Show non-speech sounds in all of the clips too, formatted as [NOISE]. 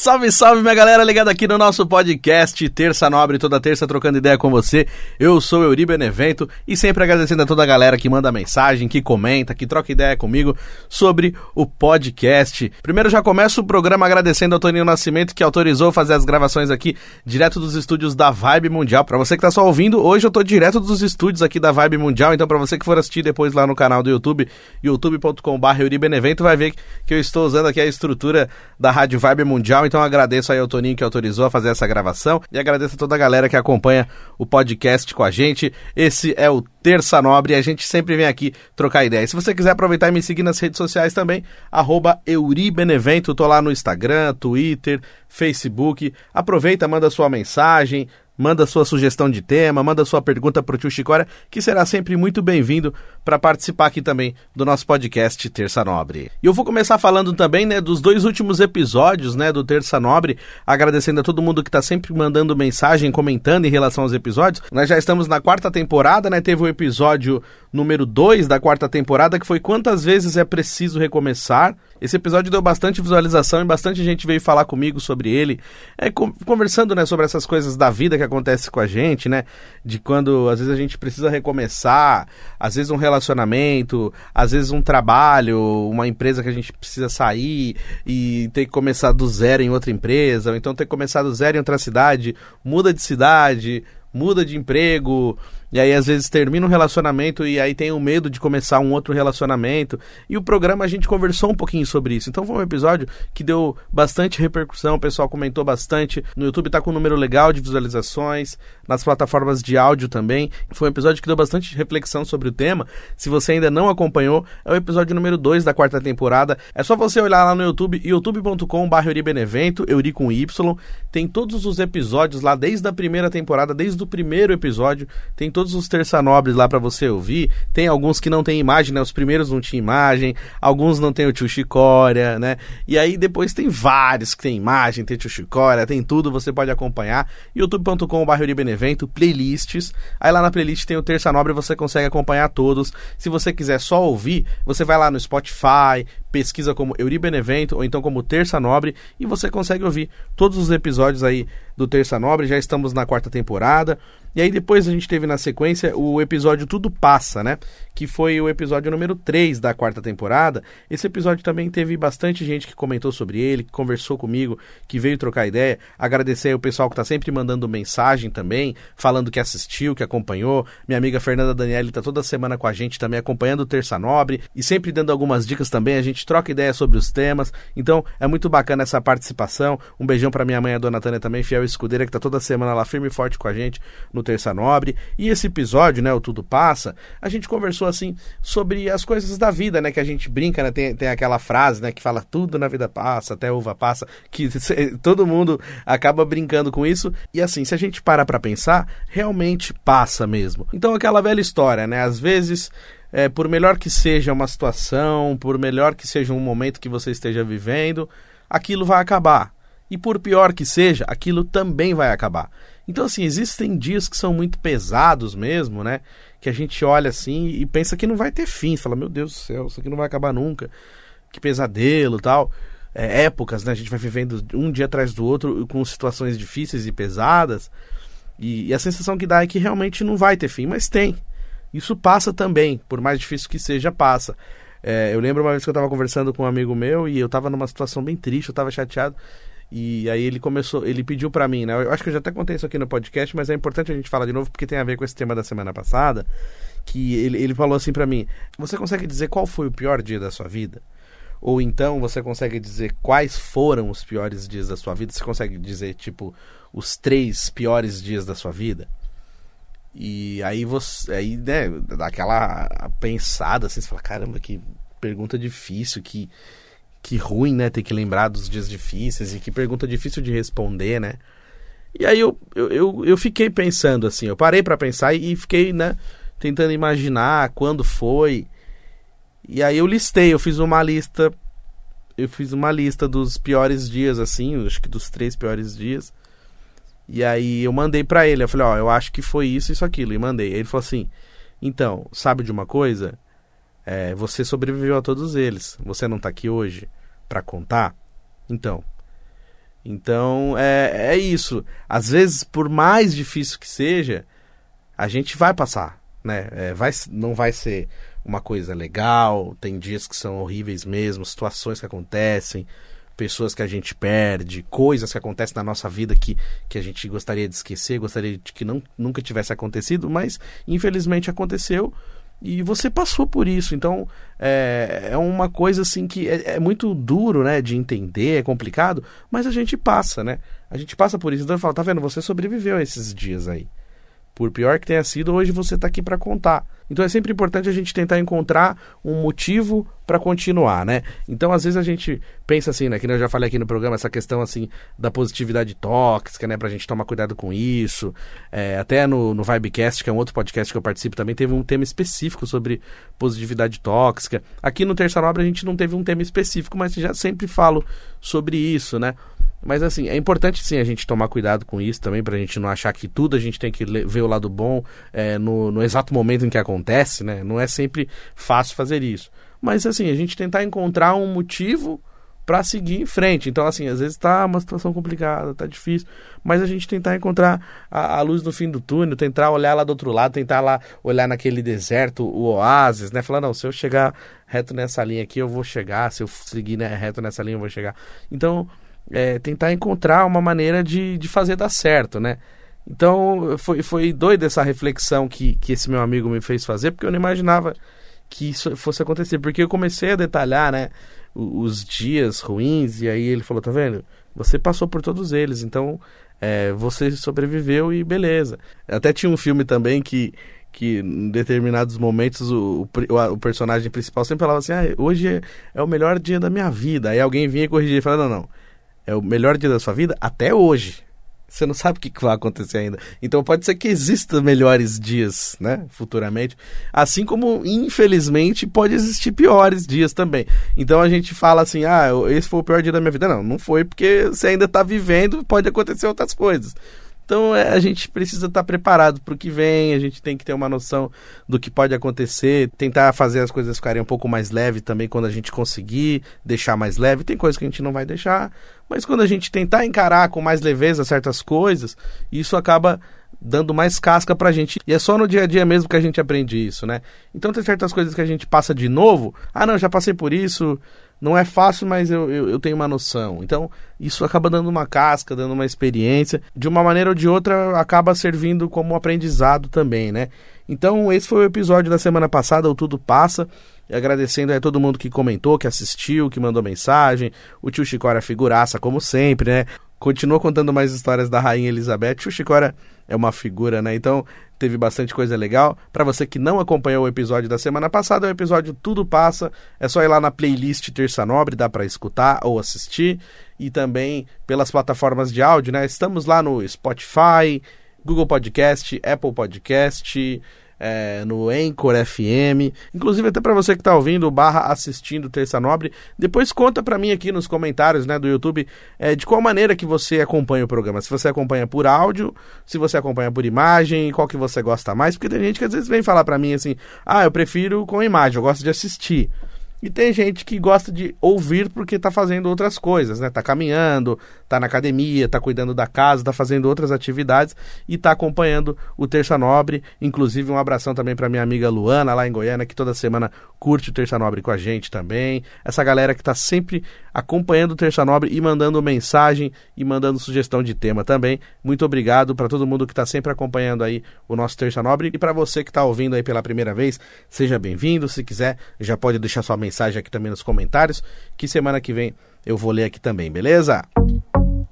Salve, salve, minha galera ligada aqui no nosso podcast Terça Nobre, toda terça trocando ideia com você. Eu sou Euri Benevento e sempre agradecendo a toda a galera que manda mensagem, que comenta, que troca ideia comigo sobre o podcast. Primeiro já começo o programa agradecendo ao Toninho Nascimento que autorizou fazer as gravações aqui direto dos estúdios da Vibe Mundial. Para você que tá só ouvindo, hoje eu tô direto dos estúdios aqui da Vibe Mundial, então para você que for assistir depois lá no canal do YouTube, youtube.com.br Euri vai ver que eu estou usando aqui a estrutura da Rádio Vibe Mundial então agradeço aí ao Toninho que autorizou a fazer essa gravação e agradeço a toda a galera que acompanha o podcast com a gente. Esse é o Terça Nobre e a gente sempre vem aqui trocar ideias. Se você quiser aproveitar e me seguir nas redes sociais também, arroba Euribenevento, tô lá no Instagram, Twitter, Facebook. Aproveita, manda sua mensagem, manda sua sugestão de tema, manda sua pergunta para o tio Chicória, que será sempre muito bem-vindo para participar aqui também do nosso podcast Terça Nobre. E eu vou começar falando também, né, dos dois últimos episódios, né, do Terça Nobre, agradecendo a todo mundo que está sempre mandando mensagem, comentando em relação aos episódios. Nós já estamos na quarta temporada, né, teve o episódio número 2 da quarta temporada, que foi quantas vezes é preciso recomeçar. Esse episódio deu bastante visualização e bastante gente veio falar comigo sobre ele, é, conversando, né, sobre essas coisas da vida que acontece com a gente, né, de quando às vezes a gente precisa recomeçar, às vezes um relacionamento, às vezes um trabalho, uma empresa que a gente precisa sair e ter que começar do zero em outra empresa, ou então ter que começar do zero em outra cidade, muda de cidade, muda de emprego, e aí às vezes termina um relacionamento e aí tem o medo de começar um outro relacionamento. E o programa a gente conversou um pouquinho sobre isso. Então foi um episódio que deu bastante repercussão, o pessoal comentou bastante. No YouTube tá com um número legal de visualizações, nas plataformas de áudio também. Foi um episódio que deu bastante reflexão sobre o tema. Se você ainda não acompanhou, é o episódio número 2 da quarta temporada. É só você olhar lá no YouTube, youtube.com.br Euribenevento, Euri com Y. Tem todos os episódios lá desde a primeira temporada, desde o primeiro episódio. Tem todos os terça nobres lá para você ouvir. Tem alguns que não tem imagem, né? Os primeiros não tinham imagem, alguns não tem o tio Chicória, né? E aí depois tem vários que tem imagem, tem tio Chicória, tem tudo, você pode acompanhar. youtube.com.br Benevento, playlists. Aí lá na playlist tem o Terça Nobre, você consegue acompanhar todos. Se você quiser só ouvir, você vai lá no Spotify, pesquisa como Euri Benevento ou então como Terça Nobre e você consegue ouvir todos os episódios aí do Terça Nobre. Já estamos na quarta temporada. E aí depois a gente teve na sequência o episódio Tudo Passa, né? Que foi o episódio número 3 da quarta temporada. Esse episódio também teve bastante gente que comentou sobre ele, que conversou comigo, que veio trocar ideia. Agradecer ao pessoal que está sempre mandando mensagem também, falando que assistiu, que acompanhou. Minha amiga Fernanda Daniele está toda semana com a gente também, acompanhando o Terça Nobre e sempre dando algumas dicas também. A gente troca ideia sobre os temas. Então é muito bacana essa participação. Um beijão para minha mãe, a dona Tânia também, fiel escudeira, que está toda semana lá firme e forte com a gente no no Terça Nobre. E esse episódio, né, o Tudo Passa, a gente conversou assim sobre as coisas da vida, né, que a gente brinca, né, tem, tem aquela frase, né, que fala tudo na vida passa, até uva passa, [LAUGHS] que todo mundo acaba brincando com isso. E assim, se a gente para para pensar, realmente passa mesmo. Então aquela velha história, né, às vezes é, por melhor que seja uma situação, por melhor que seja um momento que você esteja vivendo, aquilo vai acabar. E por pior que seja, aquilo também vai acabar. Então, assim, existem dias que são muito pesados mesmo, né? Que a gente olha assim e pensa que não vai ter fim. Fala, meu Deus do céu, isso aqui não vai acabar nunca. Que pesadelo tal. É, épocas, né? A gente vai vivendo um dia atrás do outro com situações difíceis e pesadas. E, e a sensação que dá é que realmente não vai ter fim, mas tem. Isso passa também, por mais difícil que seja, passa. É, eu lembro uma vez que eu estava conversando com um amigo meu e eu estava numa situação bem triste, eu estava chateado. E aí ele começou, ele pediu para mim, né? Eu acho que eu já até contei isso aqui no podcast, mas é importante a gente falar de novo porque tem a ver com esse tema da semana passada, que ele, ele falou assim para mim: "Você consegue dizer qual foi o pior dia da sua vida?" Ou então você consegue dizer quais foram os piores dias da sua vida? Você consegue dizer tipo os três piores dias da sua vida? E aí você, aí, né, dá aquela pensada assim, você fala, caramba, que pergunta difícil, que que ruim, né? Ter que lembrar dos dias difíceis e que pergunta difícil de responder, né? E aí eu, eu, eu, eu fiquei pensando assim, eu parei para pensar e, fiquei, né, tentando imaginar quando foi. E aí eu listei, eu fiz uma lista, eu fiz uma lista dos piores dias, assim, acho que dos três piores dias. E aí eu mandei para ele, eu falei, ó, eu acho que foi isso, isso, aquilo, e mandei. Aí ele falou assim, então, sabe de uma coisa? É, você sobreviveu a todos eles. Você não tá aqui hoje para contar? Então. Então, é, é isso. Às vezes, por mais difícil que seja, a gente vai passar, né? É, vai, não vai ser uma coisa legal, tem dias que são horríveis mesmo, situações que acontecem, pessoas que a gente perde, coisas que acontecem na nossa vida que, que a gente gostaria de esquecer, gostaria de que não, nunca tivesse acontecido, mas infelizmente aconteceu e você passou por isso. Então é, é uma coisa assim que é, é, muito duro né, de entender, é complicado, mas a gente passa, né? A gente passa por isso. Então eu falo, tá vendo? Você sobreviveu a esses dias aí. Por pior que tenha sido, hoje você está aqui para contar. Então é sempre importante a gente tentar encontrar um motivo para continuar, né? Então às vezes a gente pensa assim, né? Que eu já falei aqui no programa, essa questão assim da positividade tóxica, né? Pra gente tomar cuidado com isso. É, até no, no Vibecast, que é um outro podcast que eu participo também, teve um tema específico sobre positividade tóxica. Aqui no Terça Nobre a gente não teve um tema específico, mas já sempre falo sobre isso, né? Mas assim, é importante sim a gente tomar cuidado com isso também, pra gente não achar que tudo a gente tem que ver o lado bom é, no, no exato momento em que acontece, né? Não é sempre fácil fazer isso. Mas assim, a gente tentar encontrar um motivo para seguir em frente. Então, assim, às vezes tá uma situação complicada, tá difícil, mas a gente tentar encontrar a, a, luz no fim do túnel, tentar olhar lá do outro lado, tentar lá olhar naquele deserto, o oásis, né? Falar, não, se eu chegar reto nessa linha aqui, eu vou chegar, se eu seguir né, reto nessa linha, eu vou chegar. Então, é, tentar encontrar uma maneira de, de fazer dar certo, né? Então foi, foi doida essa reflexão que, que esse meu amigo me fez fazer, porque eu não imaginava que isso fosse acontecer, porque eu comecei a detalhar, né, os dias ruins, e aí ele falou, tá vendo? Você passou por todos eles, então é, você sobreviveu e beleza. Até tinha um filme também que, que em determinados momentos o, o, o personagem principal sempre falava assim, ah, hoje é, é, o melhor dia da minha vida. Aí alguém vinha corrigia e falava, não, não, é o melhor dia da sua vida até hoje. Você não sabe o que vai acontecer ainda. Então pode ser que existam melhores dias, né? Futuramente. Assim como, infelizmente, pode existir piores dias também. Então a gente fala assim, ah, esse foi o pior dia da minha vida. Não, não foi porque você ainda está vivendo, pode acontecer outras coisas. Então é, a gente precisa estar preparado para o que vem, a gente tem que ter uma noção do que pode acontecer, tentar fazer as coisas ficarem um pouco mais leve também quando a gente conseguir deixar mais leve. Tem coisas que a gente não vai deixar, mas quando a gente tentar encarar com mais leveza certas coisas, isso acaba dando mais casca pra gente. E é só no dia a dia mesmo que a gente aprende isso, né? Então tem certas coisas que a gente passa de novo. Ah, não, já passei por isso, não é fácil, mas eu, eu, eu, tenho uma noção. Então, isso acaba dando uma casca, dando uma experiência. De uma maneira ou de outra, acaba servindo como aprendizado também, né? Então, esse foi o episódio da semana passada, o Tudo Passa. Agradecendo a todo mundo que comentou, que assistiu, que mandou mensagem. O tio Chicora figuraça, como sempre, né? Continua contando mais histórias da Rainha Elizabeth. O Chicora é uma figura, né? Então, teve bastante coisa legal. Para você que não acompanhou o episódio da semana passada, o episódio Tudo Passa. É só ir lá na playlist Terça Nobre, dá para escutar ou assistir. E também pelas plataformas de áudio, né? Estamos lá no Spotify, Google Podcast, Apple Podcast, é, no Anchor FM. Inclusive, até para você que está ouvindo, barra assistindo Terça Nobre, depois conta para mim aqui nos comentários né, do YouTube é, de qual maneira que você acompanha o programa. Se você acompanha por áudio, se você acompanha por imagem, qual que você gosta mais. Porque tem gente que às vezes vem falar para mim assim, ah, eu prefiro com imagem, eu gosto de assistir. E tem gente que gosta de ouvir porque está fazendo outras coisas, né? Tá caminhando, tá na academia, tá cuidando da casa, tá fazendo outras atividades e tá acompanhando o Terça Nobre. Inclusive, um abração também para minha amiga Luana, lá em Goiânia, que toda semana curte o Terça Nobre com a gente também. Essa galera que tá sempre acompanhando o Terça Nobre e mandando mensagem e mandando sugestão de tema também. Muito obrigado para todo mundo que está sempre acompanhando aí o nosso Terça Nobre. E para você que está ouvindo aí pela primeira vez, seja bem-vindo. Se quiser, já pode deixar sua mensagem mensagem aqui também nos comentários, que semana que vem eu vou ler aqui também, beleza?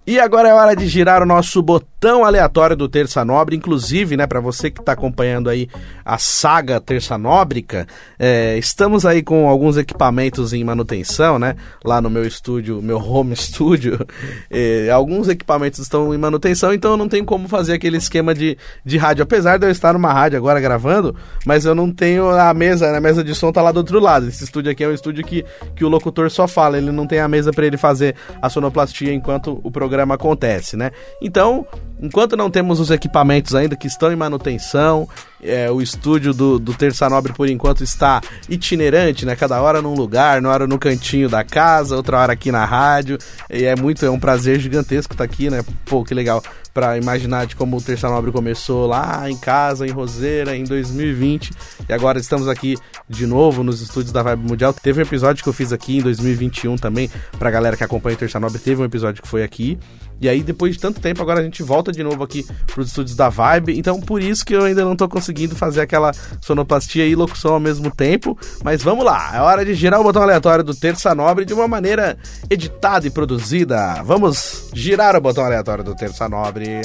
E agora é hora de girar o nosso botão aleatório do Terça Nobre, inclusive, né, para você que está acompanhando aí a saga Terça Nóbrica, é, estamos aí com alguns equipamentos em manutenção, né, lá no meu estúdio, meu home studio, [LAUGHS] é, alguns equipamentos estão em manutenção, então eu não tenho como fazer aquele esquema de, de rádio, apesar de eu estar numa rádio agora gravando, mas eu não tenho a mesa, né, a mesa de som tá lá do outro lado, esse estúdio aqui é um estúdio que, que o locutor só fala, ele não tem a mesa para ele fazer a sonoplastia enquanto o programa programa acontece, né? Então, enquanto não temos os equipamentos ainda que estão em manutenção, é, o estúdio do, do Terça Nobre, por enquanto, está itinerante, né? Cada hora num lugar, uma hora no cantinho da casa, outra hora aqui na rádio. E é muito, é um prazer gigantesco estar aqui, né? Pô, que legal para imaginar de como o Terça Nobre começou lá em casa, em Roseira, em 2020. E agora estamos aqui de novo nos estúdios da Vibe Mundial. Teve um episódio que eu fiz aqui em 2021 também, pra galera que acompanha o Terça Nobre, teve um episódio que foi aqui. E aí, depois de tanto tempo, agora a gente volta de novo aqui pros estúdios da Vibe. Então, por isso que eu ainda não tô conseguindo fazer aquela sonoplastia e locução ao mesmo tempo. Mas vamos lá, é hora de girar o botão aleatório do Terça Nobre de uma maneira editada e produzida. Vamos girar o botão aleatório do Terça Nobre.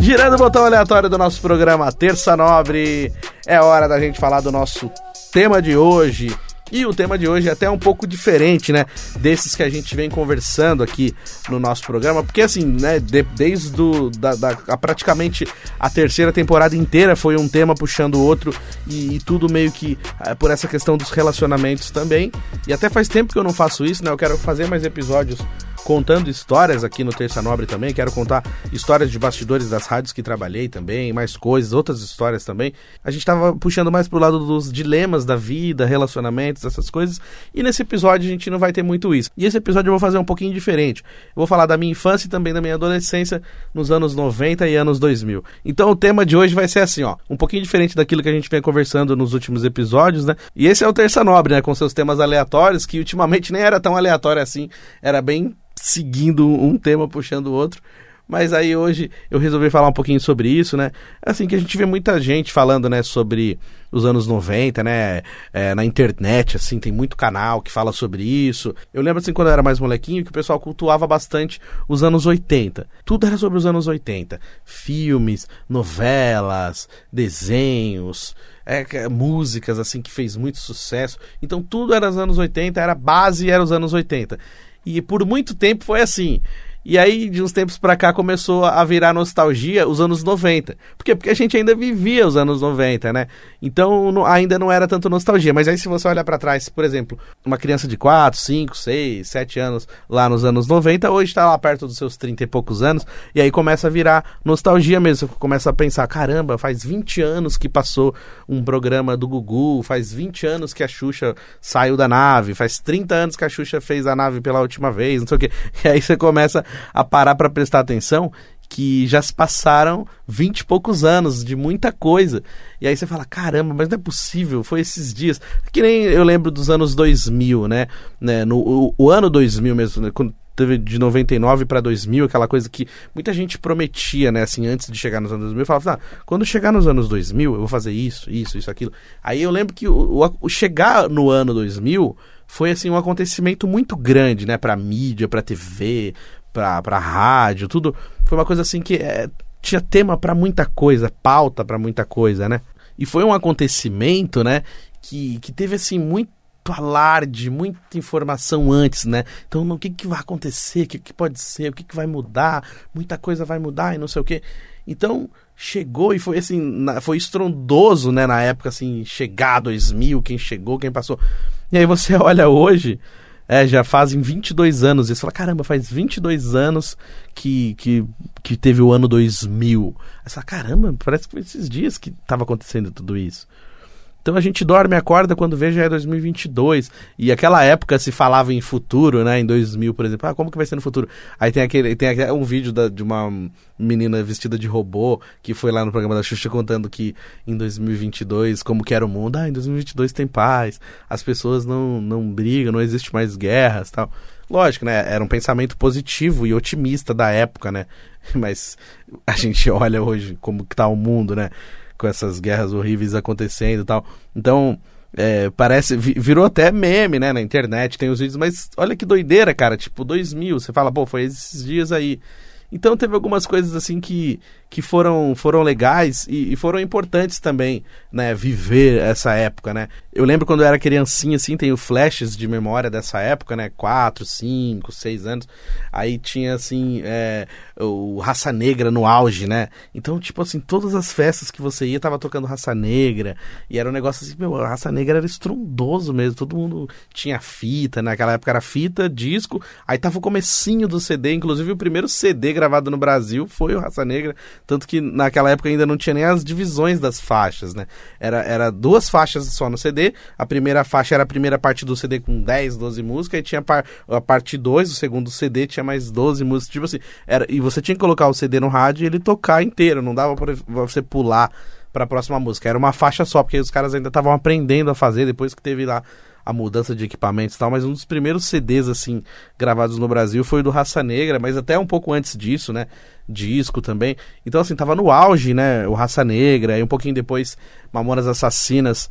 Girando o botão aleatório do nosso programa Terça Nobre, é hora da gente falar do nosso tema de hoje. E o tema de hoje é até um pouco diferente, né? Desses que a gente vem conversando aqui no nosso programa, porque assim, né? De, desde do, da, da a, praticamente a terceira temporada inteira foi um tema puxando o outro e, e tudo meio que é, por essa questão dos relacionamentos também. E até faz tempo que eu não faço isso, né? Eu quero fazer mais episódios contando histórias aqui no Terça Nobre também. Quero contar histórias de bastidores das rádios que trabalhei também, mais coisas, outras histórias também. A gente tava puxando mais pro lado dos dilemas da vida, relacionamentos, essas coisas. E nesse episódio a gente não vai ter muito isso. E esse episódio eu vou fazer um pouquinho diferente. Eu vou falar da minha infância e também da minha adolescência nos anos 90 e anos 2000. Então o tema de hoje vai ser assim, ó, um pouquinho diferente daquilo que a gente vem conversando nos últimos episódios, né? E esse é o Terça Nobre, né, com seus temas aleatórios, que ultimamente nem era tão aleatório assim, era bem seguindo um tema puxando o outro. Mas aí hoje eu resolvi falar um pouquinho sobre isso, né? Assim que a gente vê muita gente falando, né, sobre os anos 90, né? É, na internet, assim, tem muito canal que fala sobre isso. Eu lembro, assim, quando eu era mais molequinho, que o pessoal cultuava bastante os anos 80. Tudo era sobre os anos 80. Filmes, novelas, desenhos, é, músicas, assim, que fez muito sucesso. Então tudo era os anos 80, era base, era os anos 80. E por muito tempo foi assim. E aí, de uns tempos pra cá, começou a virar nostalgia os anos 90. Por quê? Porque a gente ainda vivia os anos 90, né? Então, não, ainda não era tanto nostalgia. Mas aí, se você olhar para trás, por exemplo, uma criança de 4, 5, 6, 7 anos lá nos anos 90, hoje tá lá perto dos seus 30 e poucos anos. E aí começa a virar nostalgia mesmo. Você começa a pensar: caramba, faz 20 anos que passou um programa do Gugu, faz 20 anos que a Xuxa saiu da nave, faz 30 anos que a Xuxa fez a nave pela última vez, não sei o quê. [LAUGHS] E aí você começa a parar para prestar atenção que já se passaram vinte e poucos anos de muita coisa. E aí você fala, caramba, mas não é possível, foi esses dias. Que nem eu lembro dos anos 2000, né? né? No, o, o ano 2000 mesmo, né? Quando teve de 99 para 2000, aquela coisa que muita gente prometia, né? Assim, antes de chegar nos anos 2000, falava, ah, quando chegar nos anos 2000, eu vou fazer isso, isso, isso, aquilo. Aí eu lembro que o, o, o chegar no ano 2000 foi assim um acontecimento muito grande, né, para mídia, para TV, pra, pra rádio, tudo. Foi uma coisa assim que é, tinha tema para muita coisa, pauta para muita coisa, né? E foi um acontecimento, né, que, que teve assim muito alarde, muita informação antes, né? Então, o que, que vai acontecer, o que, que pode ser, o que, que vai mudar, muita coisa vai mudar e não sei o que. Então, chegou e foi assim, foi estrondoso, né, na época, assim, chegar 2000, quem chegou, quem passou. E aí você [LAUGHS] olha hoje, é, já fazem 22 anos. E você fala, caramba, faz 22 anos que, que, que teve o ano 2000. Aí você fala, caramba, parece que foi esses dias que estava acontecendo tudo isso. Então a gente dorme acorda quando vê já é 2022. E aquela época se falava em futuro, né? Em 2000, por exemplo. Ah, como que vai ser no futuro? Aí tem aquele tem aquele, um vídeo da, de uma menina vestida de robô que foi lá no programa da Xuxa contando que em 2022 como que era o mundo. Ah, em 2022 tem paz. As pessoas não, não brigam, não existe mais guerras tal. Lógico, né? Era um pensamento positivo e otimista da época, né? [LAUGHS] Mas a gente olha hoje como que tá o mundo, né? Com essas guerras horríveis acontecendo e tal. Então, é, parece. Virou até meme, né? Na internet, tem os vídeos, mas olha que doideira, cara. Tipo, 2000, você fala, pô, foi esses dias aí. Então teve algumas coisas assim que, que foram, foram legais e, e, foram importantes também, né? Viver essa época, né? Eu lembro quando eu era criancinha, assim, tenho flashes de memória dessa época, né? Quatro, cinco, seis anos. Aí tinha, assim, é, o Raça Negra no auge, né? Então, tipo assim, todas as festas que você ia tava tocando Raça Negra. E era um negócio assim, meu, a Raça Negra era estrondoso mesmo. Todo mundo tinha fita, né? naquela época era fita, disco. Aí tava o comecinho do CD, inclusive o primeiro CD gravado no Brasil foi o Raça Negra. Tanto que naquela época ainda não tinha nem as divisões das faixas, né? Era, era duas faixas só no CD. A primeira faixa era a primeira parte do CD com 10, 12 músicas. E tinha a parte 2, o segundo CD, tinha mais 12 músicas. Tipo assim, era, e você tinha que colocar o CD no rádio e ele tocar inteiro, não dava pra você pular para a próxima música. Era uma faixa só, porque os caras ainda estavam aprendendo a fazer depois que teve lá a mudança de equipamentos e tal, mas um dos primeiros CDs assim gravados no Brasil foi o do Raça Negra, mas até um pouco antes disso, né? Disco também. Então assim, tava no auge, né? O Raça Negra e um pouquinho depois Mamonas Assassinas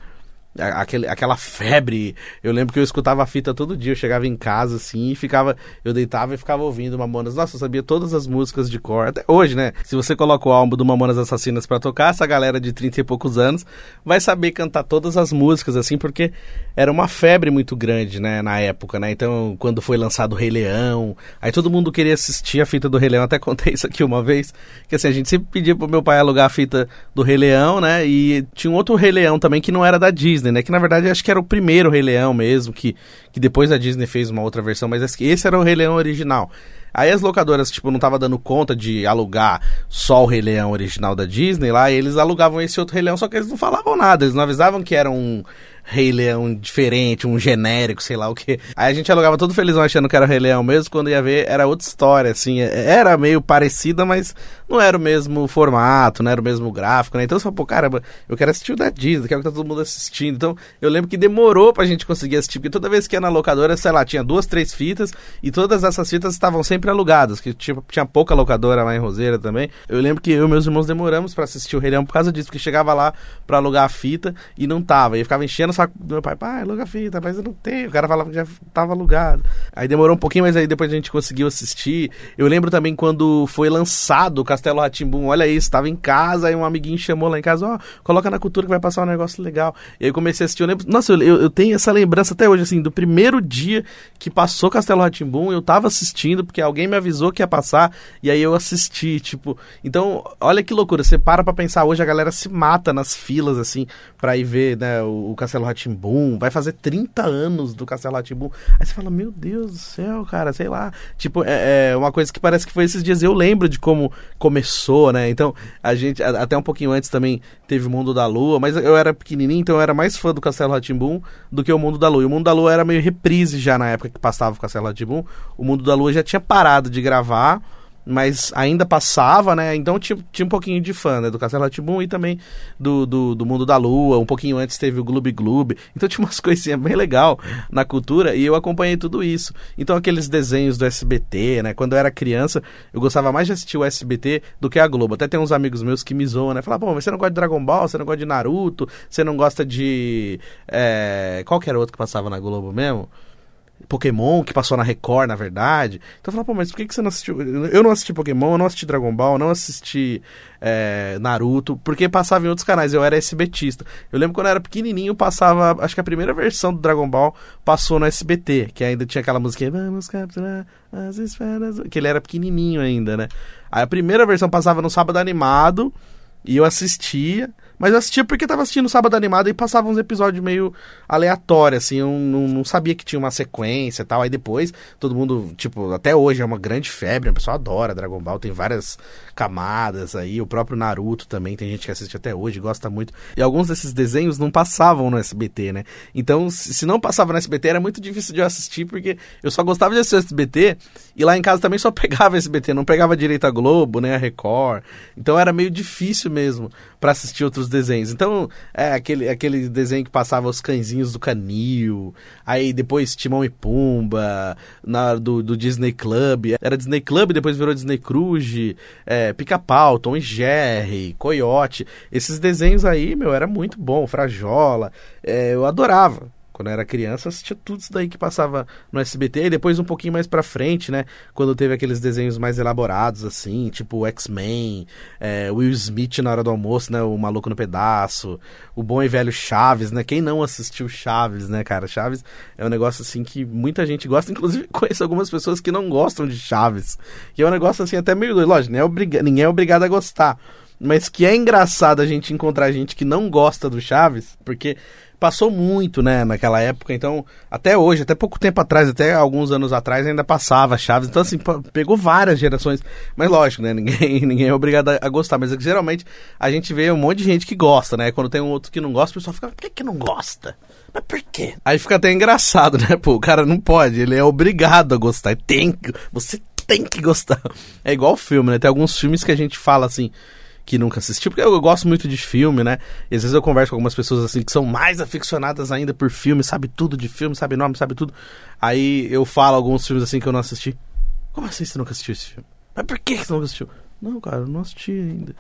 aquele, aquela febre. Eu lembro que eu escutava a fita todo dia. Eu chegava em casa assim e ficava. Eu deitava e ficava ouvindo Mamonas. Nossa, eu sabia todas as músicas de cor. Até hoje, né? Se você coloca o álbum do Mamonas Assassinas para tocar, essa galera de 30 e poucos anos vai saber cantar todas as músicas, assim, porque era uma febre muito grande, né? Na época, né? Então, quando foi lançado o Rei Leão, aí todo mundo queria assistir a fita do Rei Leão. Até contei isso aqui uma vez. Que assim, a gente sempre pedia pro meu pai alugar a fita do Rei Leão, né? E tinha um outro Rei Leão também que não era da Disney. Disney, né? Que na verdade acho que era o primeiro Rei Leão mesmo, que, que depois a Disney fez uma outra versão, mas esse era o Rei Leão original. Aí as locadoras, tipo, não tava dando conta de alugar só o Rei Leão original da Disney lá, eles alugavam esse outro Rei Leão, só que eles não falavam nada, eles não avisavam que era um Rei Leão diferente, um genérico, sei lá o que. Aí a gente alugava todo felizão achando que era o Rei Leão mesmo, quando ia ver era outra história, assim. É, era meio parecida, mas não era o mesmo formato, não era o mesmo gráfico, né? Então você falou, pô, caramba, eu quero assistir o da Disney, quero que tá todo mundo assistindo. Então eu lembro que demorou pra gente conseguir assistir, porque toda vez que ia na locadora, sei lá, tinha duas, três fitas, e todas essas fitas estavam sempre alugadas, que tinha, tinha pouca locadora lá em Roseira também. Eu lembro que eu e meus irmãos demoramos para assistir o Rei Leão por causa disso, porque chegava lá pra alugar a fita e não tava. E ficava enchendo saco do meu pai, pai, aluga fita, mas eu não tenho. O cara falava que já tava alugado. Aí demorou um pouquinho, mas aí depois a gente conseguiu assistir. Eu lembro também quando foi lançado o Castelo Ratimbum, olha isso, tava em casa, aí um amiguinho chamou lá em casa, ó, oh, coloca na cultura que vai passar um negócio legal. E aí eu comecei a assistir, eu lembro, nossa, eu, eu tenho essa lembrança até hoje, assim, do primeiro dia que passou Castelo Ratimbum, eu tava assistindo, porque alguém me avisou que ia passar, e aí eu assisti, tipo, então, olha que loucura, você para pra pensar, hoje a galera se mata nas filas, assim, pra ir ver, né, o, o Castelo Ratimbum vai fazer 30 anos do Castelo Ratimbum. Aí você fala, meu Deus do céu, cara, sei lá. Tipo, é, é, uma coisa que parece que foi esses dias. Eu lembro de como começou, né? Então, a gente, até um pouquinho antes também teve o Mundo da Lua, mas eu era pequenininho, então eu era mais fã do Castelo Ratimbum do que o Mundo da Lua. E o Mundo da Lua era meio reprise já na época que passava o Castelo Ratimbum. O Mundo da Lua já tinha parado de gravar mas ainda passava, né? Então tinha, tinha um pouquinho de fã, né? Do Castelo Atibum e também do, do, do, Mundo da Lua. Um pouquinho antes teve o Gloob Gloob. Então tinha [LAUGHS] umas coisinhas bem legal na cultura e eu acompanhei tudo isso. Então aqueles desenhos do SBT, né? Quando eu era criança, eu gostava mais de assistir o SBT do que a Globo. Até tem uns amigos meus que me zoam, né? Falaram, pô, mas você não gosta de Dragon Ball, você não gosta de Naruto, você não gosta de... É... Qual que era outro que passava na Globo mesmo? Pokémon, que passou na Record, na verdade. Então eu falava, pô, mas por que, que você não assistiu? Eu não assisti Pokémon, eu não assisti Dragon Ball, eu não assisti é, Naruto, porque passava em outros canais, eu era SBTista. Eu lembro quando eu era pequenininho, passava, acho que a primeira versão do Dragon Ball passou no SBT, que ainda tinha aquela música, vamos capturar as esferas, que ele era pequenininho ainda, né? Aí a primeira versão passava no sábado animado, e eu assistia, mas eu assistia porque tava assistindo Sábado Animado e passava uns episódios meio aleatórios, assim, eu não, não, sabia que tinha uma sequência e tal. Aí depois, todo mundo, tipo, até hoje é uma grande febre, a pessoa adora Dragon Ball, tem várias camadas aí, o próprio Naruto também, tem gente que assiste até hoje, gosta muito. E alguns desses desenhos não passavam no SBT, né? Então, se não passava no SBT, era muito difícil de eu assistir, porque eu só gostava de assistir o SBT, e lá em casa também só [LAUGHS] pegava SBT, não pegava direito a Globo, né, a Record. Então era meio difícil mesmo para assistir outros desenhos. Então, é aquele, aquele desenho que passava os cãezinhos do canil, aí depois Timão e Pumba, na, do, do Disney Club. Era Disney Club, depois virou Disney Cruise, é, Pica-Pau, Tom e Jerry, Coyote. Esses desenhos aí, meu, era muito bom. Frajola, é, eu adorava Quando eu era criança, assistia tudo isso daí que passava no SBT. E depois, um pouquinho mais pra frente, né? Quando teve aqueles desenhos mais elaborados, assim, tipo X-Men, é, Will Smith na hora do almoço, né? O Maluco no Pedaço, o bom e velho Chaves, né? Quem não assistiu Chaves, né, cara? Chaves é um negócio, assim, que muita gente gosta. Inclusive, [LAUGHS] conheço algumas pessoas que não gostam de Chaves. Que é um negócio, assim, até meio. Lógico, é ninguém é obrigado a gostar. Mas que é engraçado a gente encontrar gente que não gosta do Chaves, porque passou muito, né, naquela época. Então, até hoje, até pouco tempo atrás, até alguns anos atrás, ainda passava Chaves. Então, assim, pegou várias gerações. Mas lógico, né, [LAUGHS] ninguém, ninguém é obrigado a, gostar. Mas geralmente a gente vê um monte de gente que gosta, né? Quando tem um outro que não gosta, o pessoal fica, por que, que não gosta? Mas por quê? Aí fica até engraçado, [LAUGHS] né? Pô, o cara não pode, ele é obrigado a gostar. Tem que, você tem que gostar. É igual filme, né? Tem alguns filmes que a gente fala assim que nunca assistiu, porque eu, eu, gosto muito de filme, né? E às vezes eu converso com algumas pessoas assim que são mais aficionadas ainda por filme, sabe tudo de filme, sabe nome, sabe tudo. Aí eu falo alguns filmes assim que eu não assisti. Como assim você nunca assistiu esse filme? Mas por que você nunca assistiu? Não, cara, eu não assisti ainda.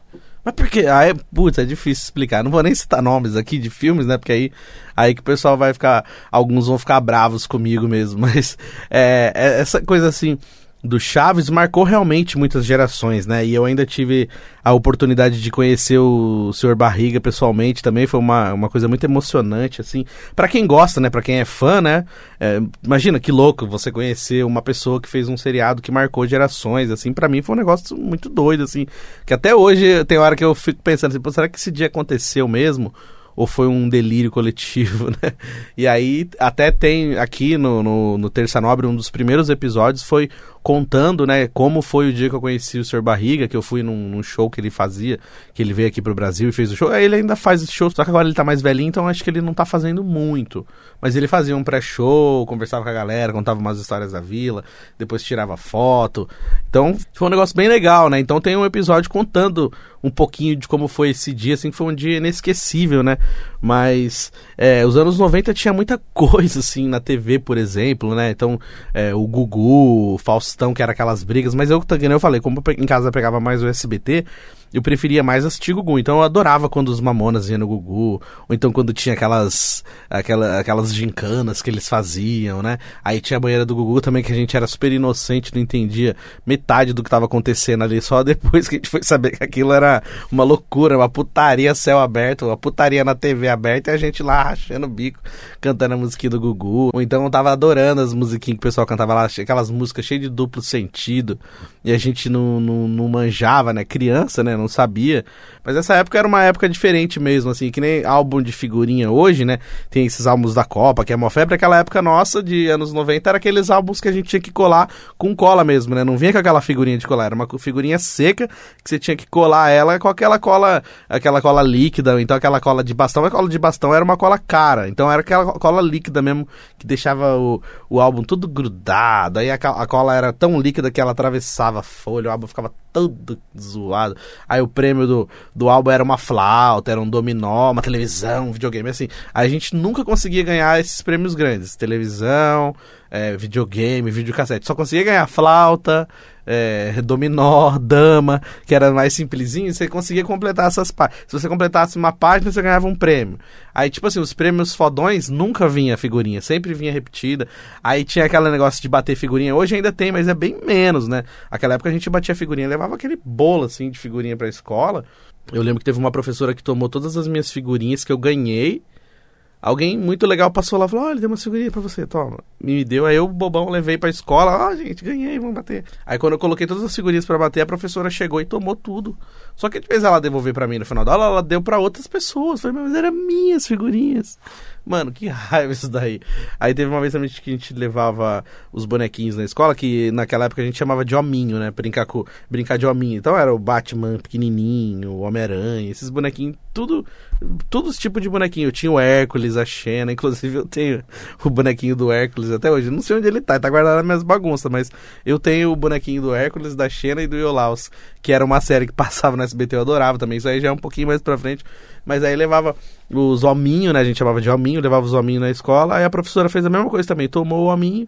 Mas por quê? Aí, putz, é difícil explicar. Não vou nem citar nomes aqui de filmes, né? Porque aí, aí que o pessoal vai ficar. Alguns vão ficar bravos comigo mesmo. [LAUGHS] Mas é, é essa coisa assim do Chaves marcou realmente muitas gerações, né? E eu ainda tive a oportunidade de conhecer o Sr. Barriga pessoalmente também, foi uma, uma coisa muito emocionante, assim. para quem gosta, né? Para quem é fã, né? É, imagina que louco você conhecer uma pessoa que fez um seriado que marcou gerações, assim. para mim foi um negócio muito doido, assim. Que até hoje tem hora que eu fico pensando assim, será que esse dia aconteceu mesmo? ou foi um delírio coletivo, [LAUGHS] né? E aí até tem aqui no, no, no Terça Nobre, um dos primeiros episódios foi contando, né, como foi o dia que eu conheci o Sr. Barriga, que eu fui num, num, show que ele fazia, que ele veio aqui pro Brasil e fez o show. Aí ele ainda faz esse show, só que agora ele tá mais velhinho, então acho que ele não tá fazendo muito. Mas ele fazia um pré-show, conversava com a galera, contava umas histórias da vila, depois tirava foto. Então, foi um negócio bem legal, né? Então tem um episódio contando um pouquinho de como foi esse dia, assim, que foi um dia inesquecível, né? Mas é, os anos 90 tinha muita [LAUGHS] coisa, assim, na TV, por exemplo, né? Então, é, o Gugu, o Faustão, que era aquelas brigas, mas eu, eu falei, como em casa pegava mais o SBT, eu preferia mais assistir Gugu. Então eu adorava quando os Mamonas iam no Gugu, ou então quando tinha aquelas aquela, aquelas gincanas que eles faziam, né? Aí tinha a banheira do Gugu também, que a gente era super inocente, não entendia metade do que estava acontecendo ali, só depois que a gente foi saber que aquilo era uma loucura, uma putaria céu aberto, uma putaria na TV aberta e a gente lá rachando o bico, cantando a musiquinha do Gugu. Ou então eu tava adorando as musiquinhas que o pessoal cantava lá, aquelas músicas cheias de duplo sentido, e a gente não, não, não manjava, né? Criança, né? Não sabia. Mas essa época era uma época diferente mesmo, assim, que nem álbum de figurinha hoje, né? Tem esses álbuns da Copa, que é uma febre. Aquela época nossa, de anos 90, era aqueles álbuns que a gente tinha que colar com cola mesmo, né? Não vinha com aquela figurinha de colar, era uma figurinha seca que você tinha que colar ela com aquela cola, aquela cola líquida, então aquela cola de bastão. A cola de bastão era uma cola cara, então era aquela cola líquida mesmo que deixava o, o álbum tudo grudado. Aí a, a cola era tão líquida que ela atravessava a folha, o álbum ficava todo zoado. Aí o prêmio do, do álbum era uma flauta, era um dominó, uma televisão, um videogame, assim. A gente nunca conseguia ganhar esses prêmios grandes. Televisão, é, videogame, videocassete. Só conseguia ganhar flauta, é, dominó, dama, que era mais simplesinho, você conseguia completar essas páginas. Se você completasse uma página, você ganhava um prêmio. Aí, tipo assim, os prêmios fodões nunca vinha figurinha, sempre vinha repetida. Aí tinha aquele negócio de bater figurinha. Hoje ainda tem, mas é bem menos, né? Aquela época a gente batia figurinha, levava aquele bolo, assim, de figurinha pra escola. Eu lembro que teve uma professora que tomou todas as minhas figurinhas que eu ganhei Alguém muito legal passou lá e falou: Olha, deu uma figurinha pra você, toma. Me deu, aí eu, bobão, levei pra escola. Ó, gente, ganhei, vamos bater. Aí quando eu coloquei todas as figurinhas para bater, a professora chegou e tomou tudo. Só que de vez ela devolver para mim no final da aula, ela deu para outras pessoas. Falei, mas eram minhas figurinhas. Mano, que [LAUGHS] raiva isso daí. Aí teve uma vez também que a gente levava os bonequinhos na escola, que naquela época a gente chamava de hominho, né? Brincar, com, brincar de hominho. Então era o Batman pequenininho, o Homem-Aranha, esses bonequinhos, tudo, todos os tipos de bonequinho. Eu tinha o Hércules, a Xena, [LAUGHS] inclusive eu tenho o bonequinho do Hércules até hoje. Não sei onde ele tá, tá guardado nas minhas bagunças, mas eu tenho o bonequinho do Hércules, da Xena e do Iolaus, que era uma série que [LAUGHS] passava no SBT, eu adorava também. Isso aí já é um pouquinho mais pra frente. Mas aí levava os hominhos, né? A gente chamava de hominho, levava os hominhos na escola. Aí a professora fez a mesma coisa também, tomou o hominho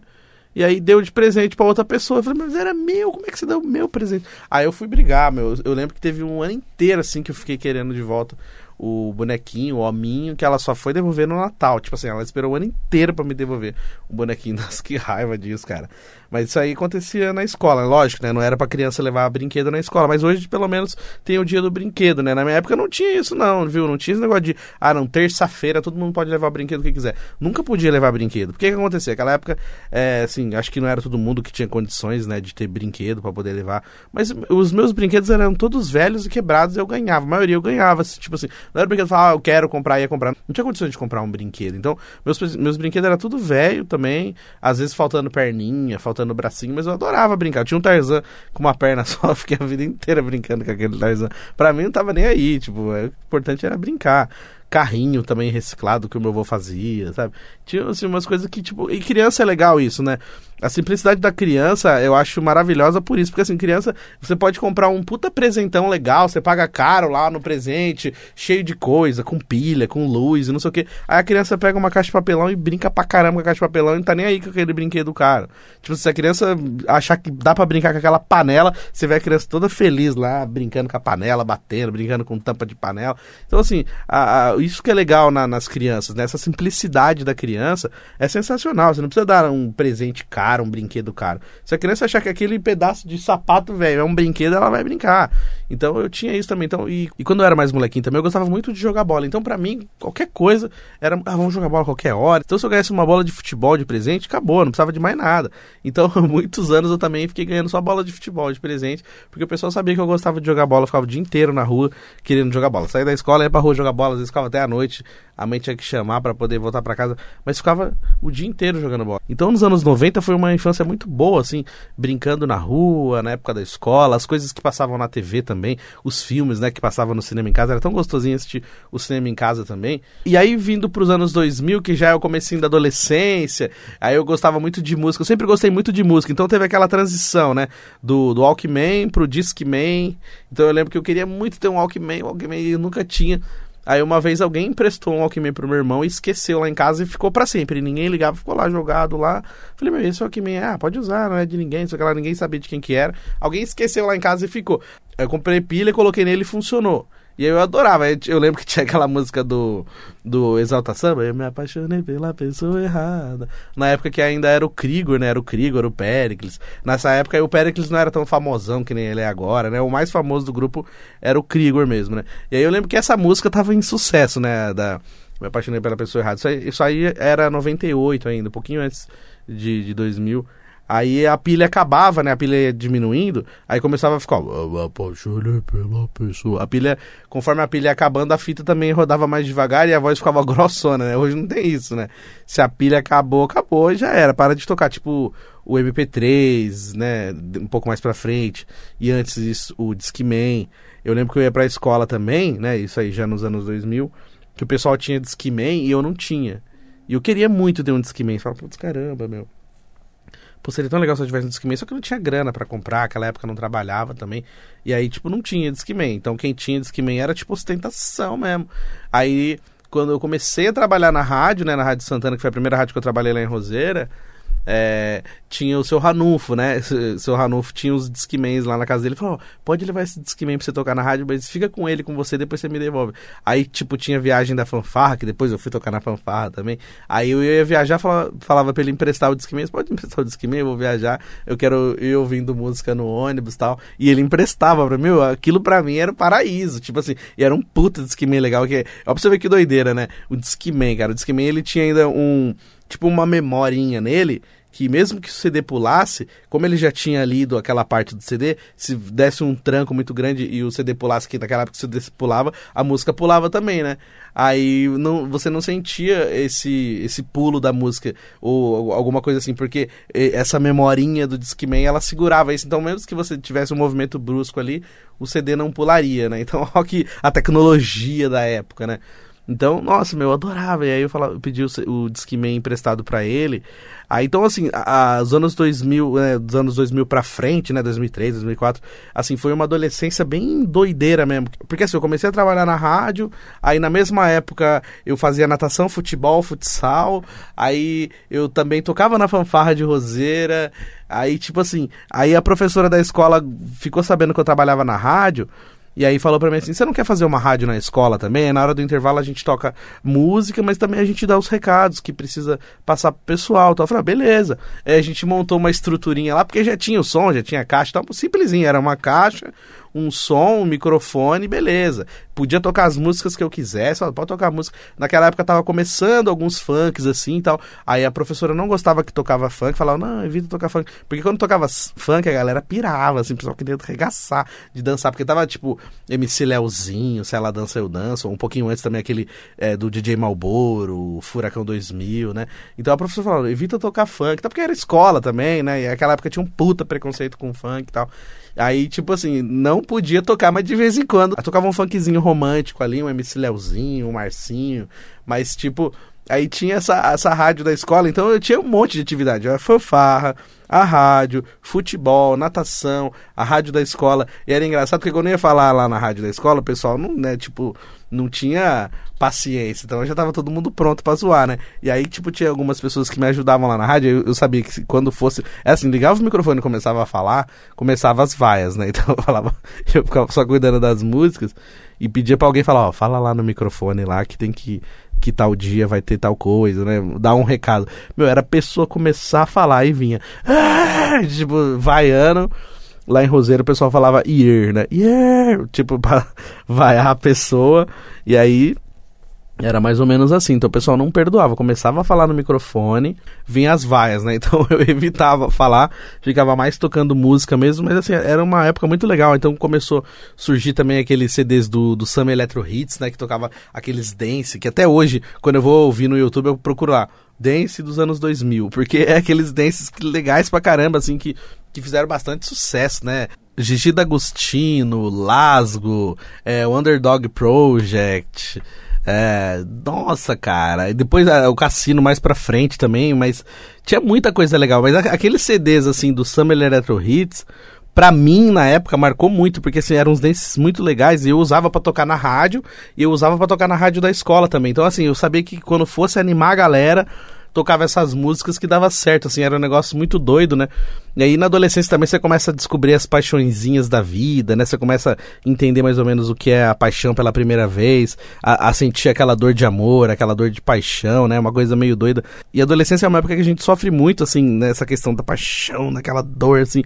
e aí deu de presente para outra pessoa. Eu falei, mas era meu, como é que você deu o meu presente? Aí eu fui brigar, meu. Eu lembro que teve um ano inteiro assim que eu fiquei querendo de volta o bonequinho, o hominho, que ela só foi devolver no Natal. Tipo assim, ela esperou o ano inteiro para me devolver o bonequinho. [LAUGHS] Nossa, que raiva disso, cara. Mas isso aí acontecia na escola, lógico, né? Não era pra criança levar brinquedo na escola, mas hoje pelo menos tem o dia do brinquedo, né? Na minha época não tinha isso não, viu? Não tinha esse negócio de, ah, não, terça-feira todo mundo pode levar brinquedo que quiser. Nunca podia levar brinquedo. O que que acontecia? Aquela época, é, assim, acho que não era todo mundo que tinha condições, né, de ter brinquedo para poder levar, mas os meus brinquedos eram todos velhos e quebrados e eu ganhava. A maioria eu ganhava, tipo assim, não era brinquedo que ah, eu quero comprar, ia comprar. Não tinha condições de comprar um brinquedo. Então, meus, meus brinquedos eram tudo velho também, às vezes faltando perninha, faltando bracinho, mas eu adorava brincar. Eu tinha um Tarzan com uma perna [LAUGHS] só, fiquei a vida inteira brincando com aquele Tarzan. Pra mim não tava nem aí, tipo, o importante era brincar carrinho também reciclado que o meu avô fazia, sabe? Tinha assim, umas coisas que, tipo. E criança é legal isso, né? A simplicidade da criança eu acho maravilhosa por isso. Porque assim, criança, você pode comprar um puta presentão legal, você paga caro lá no presente, cheio de coisa, com pilha, com luz e não sei o que. Aí a criança pega uma caixa de papelão e brinca pra caramba com a caixa de papelão e não tá nem aí com aquele brinquedo caro. Tipo, se a criança achar que dá para brincar com aquela panela, você vê a criança toda feliz lá, brincando com a panela, batendo, brincando com tampa de panela. Então, assim, a, a, isso que é legal na, nas crianças, né? Simplicidade da criança é sensacional. Você não precisa dar um presente caro, um brinquedo caro. Se a criança achar que aquele pedaço de sapato, velho, é um brinquedo, ela vai brincar. Então eu tinha isso também. Então, e, e quando eu era mais molequinho também, eu gostava muito de jogar bola. Então, para mim, qualquer coisa era, ah, vamos jogar bola a qualquer hora. Então, se eu ganhasse uma bola de futebol de presente, acabou, não precisava de mais nada. Então, [LAUGHS] muitos anos eu também fiquei ganhando só bola de futebol de presente, porque o pessoal sabia que eu gostava de jogar bola, ficava o dia inteiro na rua querendo jogar bola. Saía da escola, ia pra rua jogar bola, às vezes ficava até a noite, a mãe tinha que chamar para poder voltar para casa, mas ficava o dia inteiro jogando bola. Então, nos anos 90 foi uma infância muito boa, assim, brincando na rua, na época da escola, as coisas que passavam na TV também, os filmes, né, que passavam no cinema em casa, era tão gostosinho assistir o cinema em casa também. E aí, vindo pros anos 2000, que já é o comecinho da adolescência, aí eu gostava muito de música, eu sempre gostei muito de música, então teve aquela transição, né, do, do Walkman pro Discman, então eu lembro que eu queria muito ter um Walkman, Walkman eu nunca tinha, Aí uma vez alguém emprestou um Walkman pro meu irmão e esqueceu lá em casa e ficou para sempre. Ninguém ligava, ficou lá jogado lá. Falei, meu, esse Walkman, ah, pode usar, não é de ninguém, só que lá ninguém sabia de quem que era. Alguém esqueceu lá em casa e ficou. Eu comprei pilha, coloquei nele e funcionou. E eu adorava. Eu lembro que tinha aquela música do, do Exalta Samba. Eu me apaixonei pela pessoa errada. Na época que ainda era o Krigor, né? Era o Krigor, o Pericles. Nessa época o Pericles não era tão famosão que nem ele é agora, né? O mais famoso do grupo era o Krigor mesmo, né? E aí eu lembro que essa música tava em sucesso, né? Da Me apaixonei pela pessoa errada. Isso aí, isso aí era 98 ainda, um pouquinho antes de, de 2000. Aí a pilha acabava, né? A pilha ia diminuindo, aí começava a ficar. Pela pessoa. A pilha, conforme a pilha ia acabando, a fita também rodava mais devagar e a voz ficava [LAUGHS] grossona, né? Hoje não tem isso, né? Se a pilha acabou, acabou e já era. Para de tocar. Tipo o MP3, né? Um pouco mais pra frente. E antes isso, o Discman. Eu lembro que eu ia pra escola também, né? Isso aí já nos anos 2000. Que o pessoal tinha Discman e eu não tinha. E eu queria muito ter um Discman. Fala, putz, caramba, meu. Pô, seria tão legal se eu tivesse um Discman, só que eu não tinha grana para comprar, aquela época eu não trabalhava também. E aí, tipo, não tinha Discman. Então quem tinha Discman era, tipo, ostentação mesmo. Aí, quando eu comecei a trabalhar na rádio, né, na Rádio Santana, que foi a primeira rádio que eu trabalhei lá em Roseira, é, tinha o seu Ranulfo, né? O seu Ranulfo tinha os Discmans lá na casa dele. Falou: pode levar esse Discman pra você tocar na rádio, mas fica com ele, com você, depois você me devolve. Aí, tipo, tinha viagem da fanfarra, que depois eu fui tocar na fanfarra também. Aí eu ia viajar, falava, falava pra ele emprestar o Discman: pode emprestar o Discman, eu vou viajar, eu quero ir ouvindo música no ônibus tal. E ele emprestava pra mim, aquilo pra mim era o paraíso. Tipo assim, e era um puta Discman legal. Que, ó, pra você ver que doideira, né? O Discman, cara. O Discman ele tinha ainda um tipo uma memorinha nele que mesmo que o CD pulasse, como ele já tinha lido aquela parte do CD, se desse um tranco muito grande e o CD pulasse, que naquela época o CD pulava, a música pulava também, né? Aí não, você não sentia esse, esse pulo da música ou alguma coisa assim, porque essa memorinha do Discman, ela segurava isso. Então, mesmo que você tivesse um movimento brusco ali, o CD não pularia, né? [LAUGHS] Então, olha que a tecnologia da época, né? Então, nossa, meu, eu adorava. E aí eu, falava, eu pedi o, o Discman emprestado para ele. Aí, então, assim, os anos 2000, né, dos anos 2000 pra frente, né, 2003, 2004, assim, foi uma adolescência bem doideira mesmo. Porque, assim, eu comecei a trabalhar na rádio, aí na mesma época eu fazia natação, futebol, futsal, aí eu também tocava na fanfarra de roseira, aí, tipo assim, aí a professora da escola ficou sabendo que eu trabalhava na rádio, E aí falou pra mim assim: você não quer fazer uma rádio na escola também? Na hora do intervalo a gente toca música, mas também a gente dá os recados que precisa passar pro pessoal. Então eu falei, ah, beleza. Aí a gente montou uma estruturinha lá, porque já tinha o som, já tinha caixa, então simplesinho, era uma caixa, um som, um microfone, beleza. Podia tocar as músicas que eu quisesse, pode tocar música. Naquela época tava começando alguns funks assim e tal. Aí a professora não gostava que tocava funk, falava, não, evita tocar funk. Porque quando tocava funk, a galera pirava, assim, o pessoal queria arregaçar de dançar, porque tava tipo MC Leozinho, se ela dança, eu danço, um pouquinho antes também aquele é, do DJ Malboro, Furacão 2000, né? Então a professora falou, evita tocar funk, tá porque era escola também, né? E naquela época tinha um puta preconceito com funk e tal. Aí, tipo assim, não podia tocar, mas de vez em quando. Tocava um funkzinho romântico ali, um MC Leozinho, um Marcinho, mas tipo, aí tinha essa, essa rádio da escola, então eu tinha um monte de atividade. A fanfarra, a rádio, futebol, natação, a rádio da escola. E era engraçado porque quando eu ia falar lá na rádio da escola, o pessoal não, né, tipo, não tinha paciência. Então já tava todo mundo pronto pra zoar, né? E aí, tipo, tinha algumas pessoas que me ajudavam lá na rádio. Eu, eu sabia que quando fosse. É assim, ligava o microfone e começava a falar, começava as vaias, né? [LAUGHS] Então eu falava, eu ficava só cuidando das músicas e pedia pra alguém falar, ó, fala lá no microfone lá que tem que. Que tal dia vai ter tal coisa, né? Dar um recado. Meu, era a pessoa começar a falar e vinha. Ah! Tipo, vaiando lá em Roseiro o pessoal falava year, né? Year, tipo, [LAUGHS] pra vaiar a pessoa. E aí era mais ou menos assim, então o pessoal não perdoava, começava a falar no microfone, vinha as vaias, né? [LAUGHS] Então eu evitava falar, ficava mais tocando música mesmo, mas assim, era uma época muito legal. Então começou a surgir também aqueles CDs do, do Summer Electro Hits, né? Que tocava aqueles dance, que até hoje, quando eu vou ouvir no YouTube, eu procuro lá, dance dos anos 2000, porque é aqueles dances legais pra caramba, assim, que, que fizeram bastante sucesso, né? Gigi D'Agostino, Lasgo, é, o Underdog Project. É, nossa, cara. Depois é, o cassino mais pra frente também, mas tinha muita coisa legal. Mas aqueles CDs assim do Summer Electro Hits, pra mim na época marcou muito, porque assim, eram uns dances muito legais e eu usava para tocar na rádio e eu usava para tocar na rádio da escola também. Então assim, eu sabia que quando fosse animar a galera, tocava essas músicas que dava certo, assim, era um negócio muito doido, né? E aí na adolescência também você começa a descobrir as paixõezinhas da vida, né? Você começa a entender mais ou menos o que é a paixão pela primeira vez, a, a sentir aquela dor de amor, aquela dor de paixão, né? Uma coisa meio doida. E a adolescência é uma época que a gente sofre muito, assim, nessa questão da paixão, daquela dor, assim.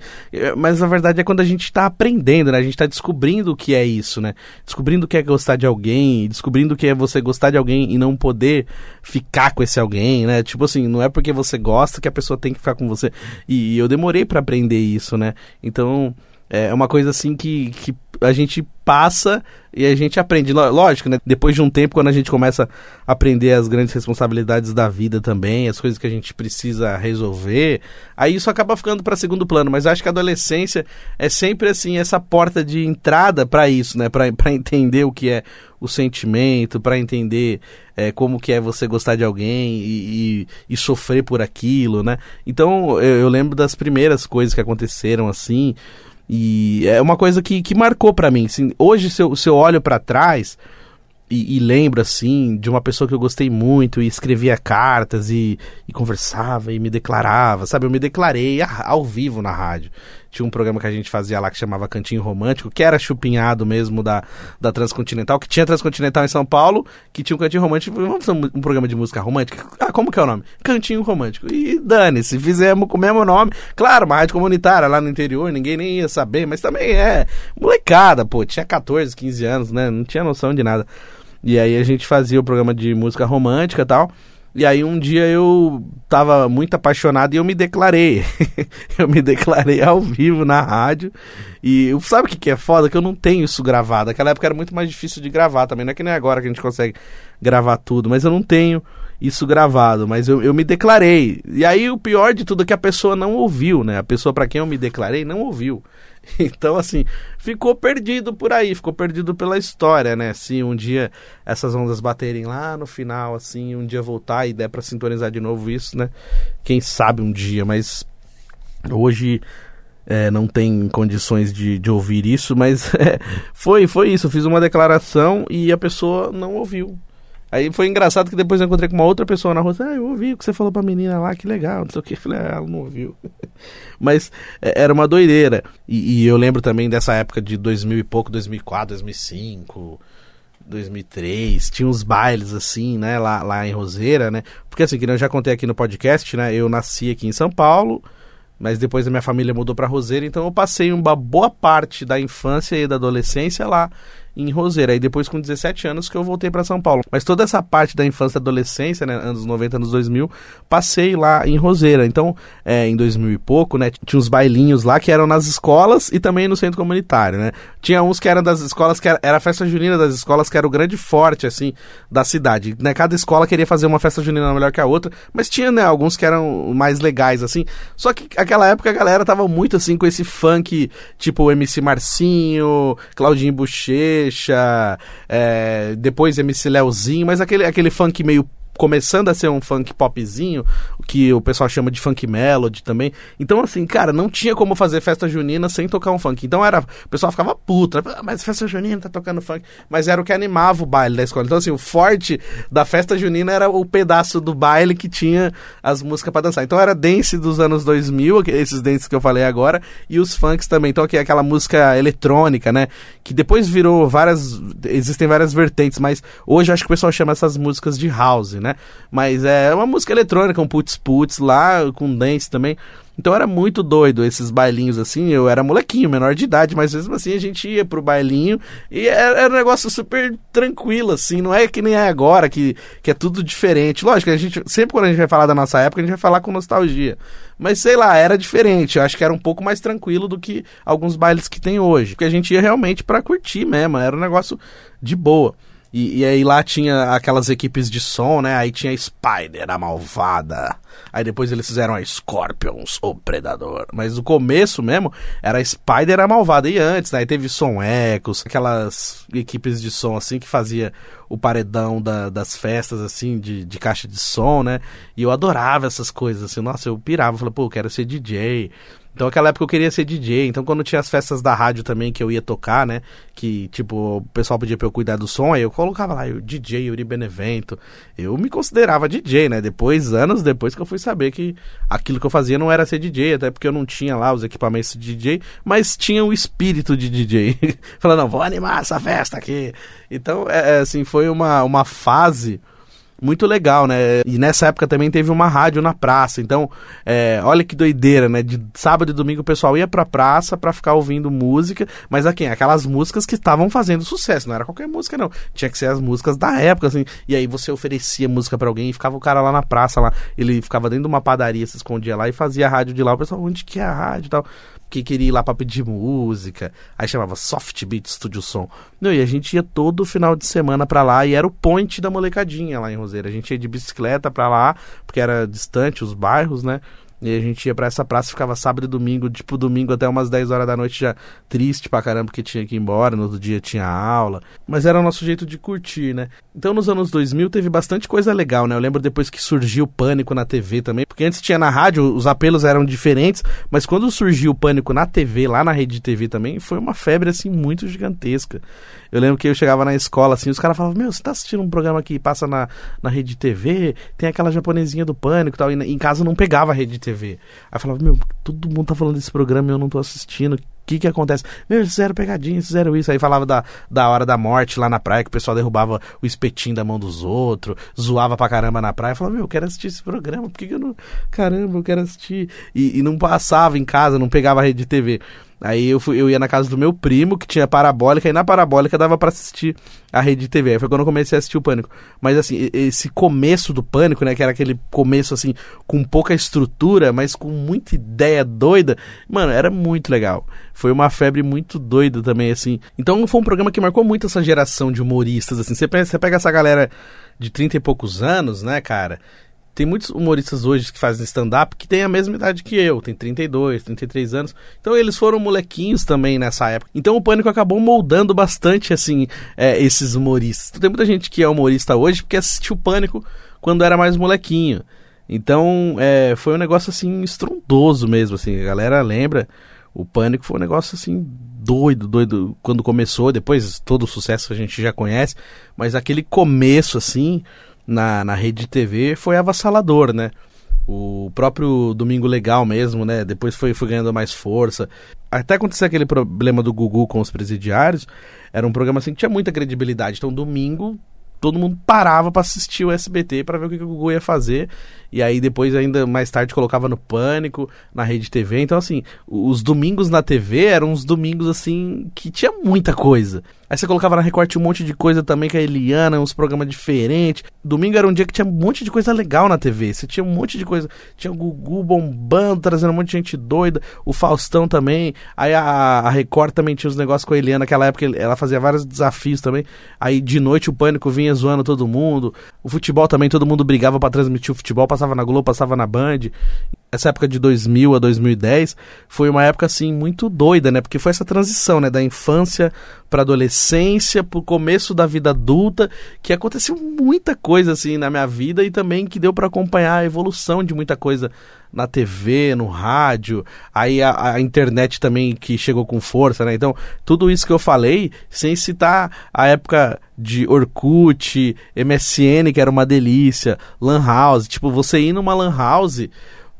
Mas na verdade é quando a gente tá aprendendo, né? A gente tá descobrindo o que é isso, né? Descobrindo o que é gostar de alguém, descobrindo o que é você gostar de alguém e não poder ficar com esse alguém, né? Tipo assim, não é porque você gosta que a pessoa tem que ficar com você. E eu demorei para aprender isso, né? Então, é uma coisa assim que, que a gente passa e a gente aprende. Lógico, né? Depois de um tempo, quando a gente começa a aprender as grandes responsabilidades da vida também, as coisas que a gente precisa resolver, aí isso acaba ficando para segundo plano. Mas acho que a adolescência é sempre assim essa porta de entrada para isso, né? Para entender o que é o sentimento, para entender é, como que é você gostar de alguém e, e, e sofrer por aquilo, né? Então eu, eu lembro das primeiras coisas que aconteceram assim. E é uma coisa que, que marcou para mim. Assim, hoje, se eu, se eu olho para trás e, e, lembro, assim, de uma pessoa que eu gostei muito e escrevia cartas e, e conversava e me declarava, sabe? Eu me declarei ao vivo na rádio tinha um programa que a gente fazia lá que chamava Cantinho Romântico, que era chupinhado mesmo da, da Transcontinental, que tinha Transcontinental em São Paulo, que tinha um Cantinho Romântico. Vamos fazer um, programa de música romântica? Ah, como que é o nome? Cantinho Romântico. E dane-se, fizemos com o mesmo nome. Claro, uma rádio comunitária lá no interior, ninguém nem ia saber, mas também é molecada, pô, tinha 14, 15 anos, né? Não tinha noção de nada. E aí a gente fazia o programa de música romântica e tal. E aí um dia eu tava muito apaixonado e eu me declarei. [LAUGHS] eu me declarei ao vivo na rádio. E sabe o que, que é foda? Que eu não tenho isso gravado. Naquela época era muito mais difícil de gravar também. Não é que nem agora que a gente consegue gravar tudo, mas eu não tenho isso gravado. Mas eu, eu me declarei. E aí o pior de tudo é que a pessoa não ouviu, né? A pessoa para quem eu me declarei não ouviu. [LAUGHS] Então, assim, ficou perdido por aí, ficou perdido pela história, né? Se um dia essas ondas baterem lá no final, assim, um dia voltar e der para sintonizar de novo isso, né? Quem sabe um dia, mas hoje é, não tem condições de, de ouvir isso, mas [LAUGHS] é, foi, foi isso. Eu fiz uma declaração e a pessoa não ouviu. Aí foi engraçado que depois eu encontrei com uma outra pessoa na rua. Ah, eu ouvi o que você falou pra menina lá, que legal, não sei o que. Eu falei, ah, ela não ouviu. [LAUGHS] Mas é, era uma doideira. E, e, eu lembro também dessa época de 2000 e pouco, 2004, 2005, 2003. Tinha uns bailes assim, né, lá, lá em Roseira, né? Porque assim, que eu já contei aqui no podcast, né? Eu nasci aqui em São Paulo. Mas depois a minha família mudou para Roseira, então eu passei uma boa parte da infância e da adolescência lá em Roseira. Aí depois, com 17 anos, que eu voltei para São Paulo. Mas toda essa parte da infância e adolescência, né, anos 90, anos 2000, passei lá em Roseira. Então, é, em 2000 e pouco, né, tinha uns bailinhos lá que eram nas escolas e também no centro comunitário, né. Tinha uns que eram das escolas, que era, era a festa junina das escolas, que era o grande forte, assim, da cidade. Né, cada escola queria fazer uma festa junina melhor que a outra, mas tinha, né, alguns que eram mais legais, assim. Só que aquela época a galera tava muito, assim, com esse funk, tipo MC Marcinho, Claudinho Boucher, Bochecha, é, depois MC Leozinho, mas aquele, aquele funk meio começando a ser um funk popzinho, que o pessoal chama de funk melody também. Então, assim, cara, não tinha como fazer festa junina sem tocar um funk. Então era. O pessoal ficava puto, ah, mas festa junina tá tocando funk. Mas era o que animava o baile da escola. Então, assim, o forte da festa junina era o pedaço do baile que tinha as músicas para dançar. Então era dance dos anos 2000, esses dances que eu falei agora, e os funks também. Então, aqui, aquela música eletrônica, né? Que depois virou várias. Existem várias vertentes, mas hoje acho que o pessoal chama essas músicas de house, né? Mas é uma música eletrônica, um putz putz lá, com dance também. Então era muito doido esses bailinhos assim. Eu era molequinho, menor de idade, mas mesmo assim a gente ia pro bailinho e era, era um negócio super tranquilo, assim. Não é que nem é agora, que, que é tudo diferente. Lógico, a gente sempre quando a gente vai falar da nossa época, a gente vai falar com nostalgia. Mas sei lá, era diferente. Eu acho que era um pouco mais tranquilo do que alguns bailes que tem hoje. Porque a gente ia realmente para curtir mesmo. Era um negócio de boa. E, e, aí lá tinha aquelas equipes de som, né? Aí tinha a Spider, a malvada. Aí depois eles fizeram a Scorpions, o predador. Mas no começo mesmo era a Spider, a malvada. E antes, né? Aí teve Som Ecos, aquelas equipes de som assim que fazia o paredão da, das festas, assim, de, de caixa de som, né? E eu adorava essas coisas, assim. Nossa, eu pirava. Falei, pô, eu quero ser DJ. Então, naquela época eu queria ser DJ. Então, quando tinha as festas da rádio também que eu ia tocar, né? Que, tipo, o pessoal pedia pra eu cuidar do som, aí eu colocava lá, o DJ Yuri Benevento. Eu me considerava DJ, né? Depois, anos depois que eu fui saber que aquilo que eu fazia não era ser DJ, até porque eu não tinha lá os equipamentos de DJ, mas tinha o espírito de DJ. [LAUGHS] Falando, vou animar essa festa aqui. Então, é, é assim, foi uma, uma fase muito legal, né? E nessa época também teve uma rádio na praça. Então, é, olha que doideira, né? De sábado e domingo o pessoal ia pra praça pra ficar ouvindo música, mas aqui, aquelas músicas que estavam fazendo sucesso, não era qualquer música, não. Tinha que ser as músicas da época, assim. E aí você oferecia música para alguém e ficava o cara lá na praça, lá. Ele ficava dentro de uma padaria, se escondia lá e fazia a rádio de lá. O pessoal, onde que é a rádio e tal? Que queria ir lá para pedir música. Aí chamava Soft Beat Studio Som. Não, e a gente ia todo final de semana para lá e era o point da molecadinha lá em Roseira. A gente ia de bicicleta para lá, porque era distante os bairros, né? E a gente ia para essa praça, ficava sábado e domingo, tipo domingo até umas 10 horas da noite já triste pra caramba porque tinha que ir embora, no outro dia tinha aula. Mas era o nosso jeito de curtir, né? Então nos anos 2000 teve bastante coisa legal, né? Eu lembro depois que surgiu o Pânico na TV também, porque antes tinha na rádio, os apelos eram diferentes, mas quando surgiu o Pânico na TV, lá na rede de TV também, foi uma febre assim muito gigantesca. Eu lembro que eu chegava na escola assim, os caras falavam: Meu, você tá assistindo um programa que passa na, na rede TV, tem aquela japonesinha do pânico e tal. Em casa não pegava a rede TV. Aí falava: Meu, todo mundo tá falando desse programa e eu não tô assistindo. O que que acontece? Meu, eles fizeram pegadinha, fizeram isso. Aí falava da, da hora da morte lá na praia, que o pessoal derrubava o espetinho da mão dos outros, zoava pra caramba na praia. Falava, meu, eu quero assistir esse programa, por que, que eu não. Caramba, eu quero assistir. E, e não passava em casa, não pegava a rede TV. Aí eu, fui, eu ia na casa do meu primo, que tinha parabólica, e na parabólica dava para assistir a rede TV. Aí foi quando eu comecei a assistir o Pânico. Mas assim, esse começo do Pânico, né, que era aquele começo assim, com pouca estrutura, mas com muita ideia doida, mano, era muito legal. Foi uma febre muito doida também, assim. Então foi um programa que marcou muito essa geração de humoristas, assim. Você pega, você pega essa galera de 30 e poucos anos, né, cara? Tem muitos humoristas hoje que fazem stand-up que têm a mesma idade que eu, tem 32, 33 anos. Então eles foram molequinhos também nessa época. Então o Pânico acabou moldando bastante, assim, é, esses humoristas. Então, tem muita gente que é humorista hoje porque assistiu Pânico quando era mais molequinho. Então é, foi um negócio, assim, estrondoso mesmo, assim. A galera lembra, o Pânico foi um negócio, assim, doido, doido quando começou, depois todo o sucesso a gente já conhece, mas aquele começo assim na, na rede de TV foi avassalador, né? O próprio Domingo Legal mesmo, né? Depois foi, foi ganhando mais força. Até acontecer aquele problema do Gugu com os presidiários, era um programa assim que tinha muita credibilidade. Então, domingo, todo mundo parava para assistir o SBT para ver o que, que o Gugu ia fazer. E aí depois ainda mais tarde colocava no Pânico, na Rede TV. Então assim, os domingos na TV eram uns domingos assim que tinha muita coisa. Aí você colocava na Record um monte de coisa também com a Eliana, uns programas diferentes. Domingo era um dia que tinha um monte de coisa legal na TV. Você tinha um monte de coisa. Tinha o Gugu bombando, trazendo um monte de gente doida. O Faustão também. Aí a, a Record também tinha os negócios com a Eliana. Naquela época ela fazia vários desafios também. Aí de noite o Pânico vinha zoando todo mundo. O futebol também, todo mundo brigava para transmitir o futebol. Passava na Globo, passava na Band essa época de 2000 a 2010 foi uma época assim muito doida, né? Porque foi essa transição, né, da infância para adolescência, pro começo da vida adulta, que aconteceu muita coisa assim na minha vida e também que deu para acompanhar a evolução de muita coisa na TV, no rádio, aí a, a, internet também que chegou com força, né? Então, tudo isso que eu falei, sem citar a época de Orkut, MSN, que era uma delícia, Lan House, tipo, você ir numa Lan House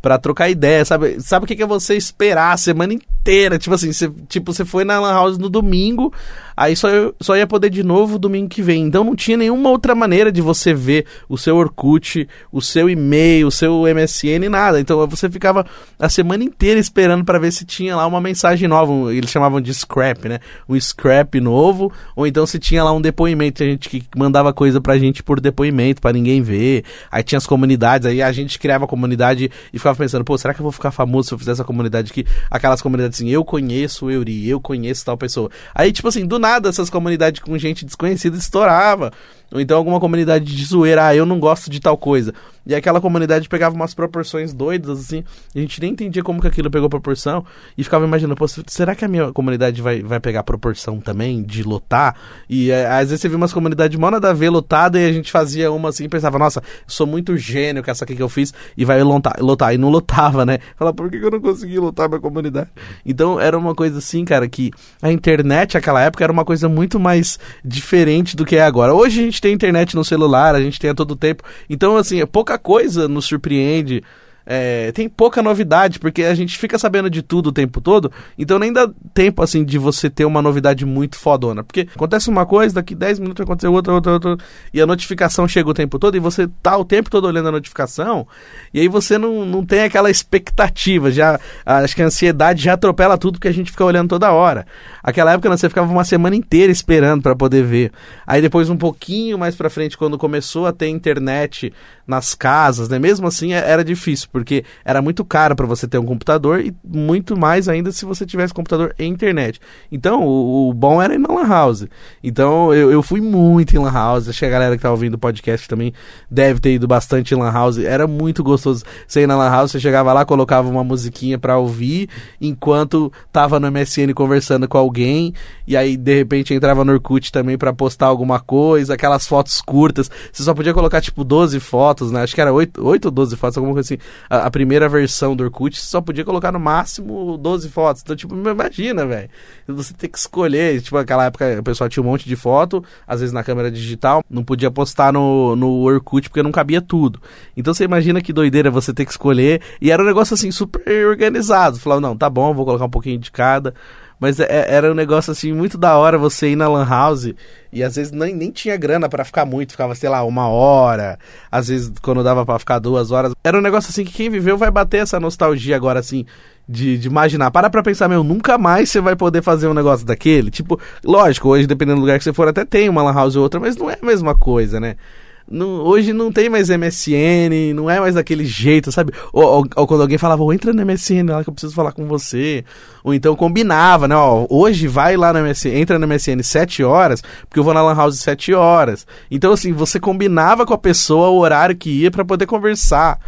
para trocar ideia, sabe? Sabe o que é você esperar a semana inteira? Tipo assim, você, tipo, você foi na Lan House no domingo, aí só, só ia poder de novo domingo que vem. Então não tinha nenhuma outra maneira de você ver o seu Orkut, o seu e-mail, o seu MSN, nada. Então você ficava a semana inteira esperando para ver se tinha lá uma mensagem nova. Eles chamavam de scrap, né? Um scrap novo, ou então se tinha lá um depoimento. A gente que mandava coisa pra gente por depoimento, para ninguém ver. Aí tinha as comunidades, aí a gente criava a comunidade e ficava pensando, pô, será que eu vou ficar famoso se eu fizer essa comunidade aqui? Aquelas comunidades assim, eu conheço o Euri, eu conheço tal pessoa. Aí, tipo assim, do nada essas comunidades com gente desconhecida estourava. Ou então alguma comunidade de zoeira, ah, eu não gosto de tal coisa. E aquela comunidade pegava umas proporções doidas, assim, a gente nem entendia como que aquilo pegou proporção, e ficava imaginando, pô, será que a minha comunidade vai, vai pegar proporção também, de lotar? E é, às vezes você viu umas comunidades mó nada a ver lotada, e a gente fazia uma assim, e pensava, nossa, sou muito gênio com essa aqui que eu fiz, e vai lotar, lotar. e não lotava, né? Fala, por que, eu não consegui lotar minha comunidade? Então era uma coisa assim, cara, que a internet naquela época era uma coisa muito mais diferente do que é agora. Hoje a gente tem internet no celular, a gente tem a todo tempo. Então, assim, pouca coisa nos surpreende é, tem pouca novidade, porque a gente fica sabendo de tudo o tempo todo, então nem dá tempo, assim, de você ter uma novidade muito fodona. Porque acontece uma coisa, daqui 10 minutos vai acontecer outra, outra, outra, e a notificação chega o tempo todo, e você tá o tempo todo olhando a notificação, e aí você não, não tem aquela expectativa, já, acho que a ansiedade já atropela tudo que a gente fica olhando toda hora. Aquela época né, você ficava uma semana inteira esperando para poder ver. Aí depois, um pouquinho mais pra frente, quando começou a ter internet nas casas, né, mesmo assim é, era difícil porque era muito caro para você ter um computador e muito mais ainda se você tivesse computador e internet. Então, o, o bom era ir na Lan House. Então, eu, eu fui muito em Lan House. Acho que a galera que tá ouvindo o podcast tambem deve ter ido bastante em Lan House. Era muito gostoso você ir na Lan House, você chegava lá, colocava uma musiquinha para ouvir, enquanto tava no MSN conversando com alguém, e aí de repente entrava no Orkut também para postar alguma coisa, aquelas fotos curtas. Você só podia colocar tipo 12 fotos, né? Acho que era 8, 8 ou 12 fotos, alguma coisa assim a, a, primeira versão do Orkut, só podia colocar no máximo 12 fotos. Então, tipo, imagina, velho. Você tem que escolher. Tipo, naquela época o pessoal tinha um monte de foto, às vezes na câmera digital, não podia postar no, no Orkut porque não cabia tudo. Então você imagina que doideira você ter que escolher. E era um negócio assim, super organizado. Falava, não, tá bom, vou colocar um pouquinho de cada. Mas é, é, era um negócio assim muito da hora você ir na Lan House e às vezes nem, nem tinha grana para ficar muito, ficava, sei lá, uma hora, às vezes quando dava para ficar duas horas. Era um negócio assim que quem viveu vai bater essa nostalgia agora assim. De, de imaginar, para pra pensar, meu, nunca mais você vai poder fazer um negócio daquele. Tipo, lógico, hoje, dependendo do lugar que você for, até tem uma Lan House ou outra, mas não é a mesma coisa, né? Não, hoje não tem mais MSN, não é mais daquele jeito, sabe? Ou, ou, ou quando alguém falava, entra no MSN lá que eu preciso falar com você. Ou então combinava, né? Ó, hoje vai lá no MSN, entra no MSN 7 horas, porque eu vou na Lan House 7 horas. Então, assim, você combinava com a pessoa o horário que ia para poder conversar.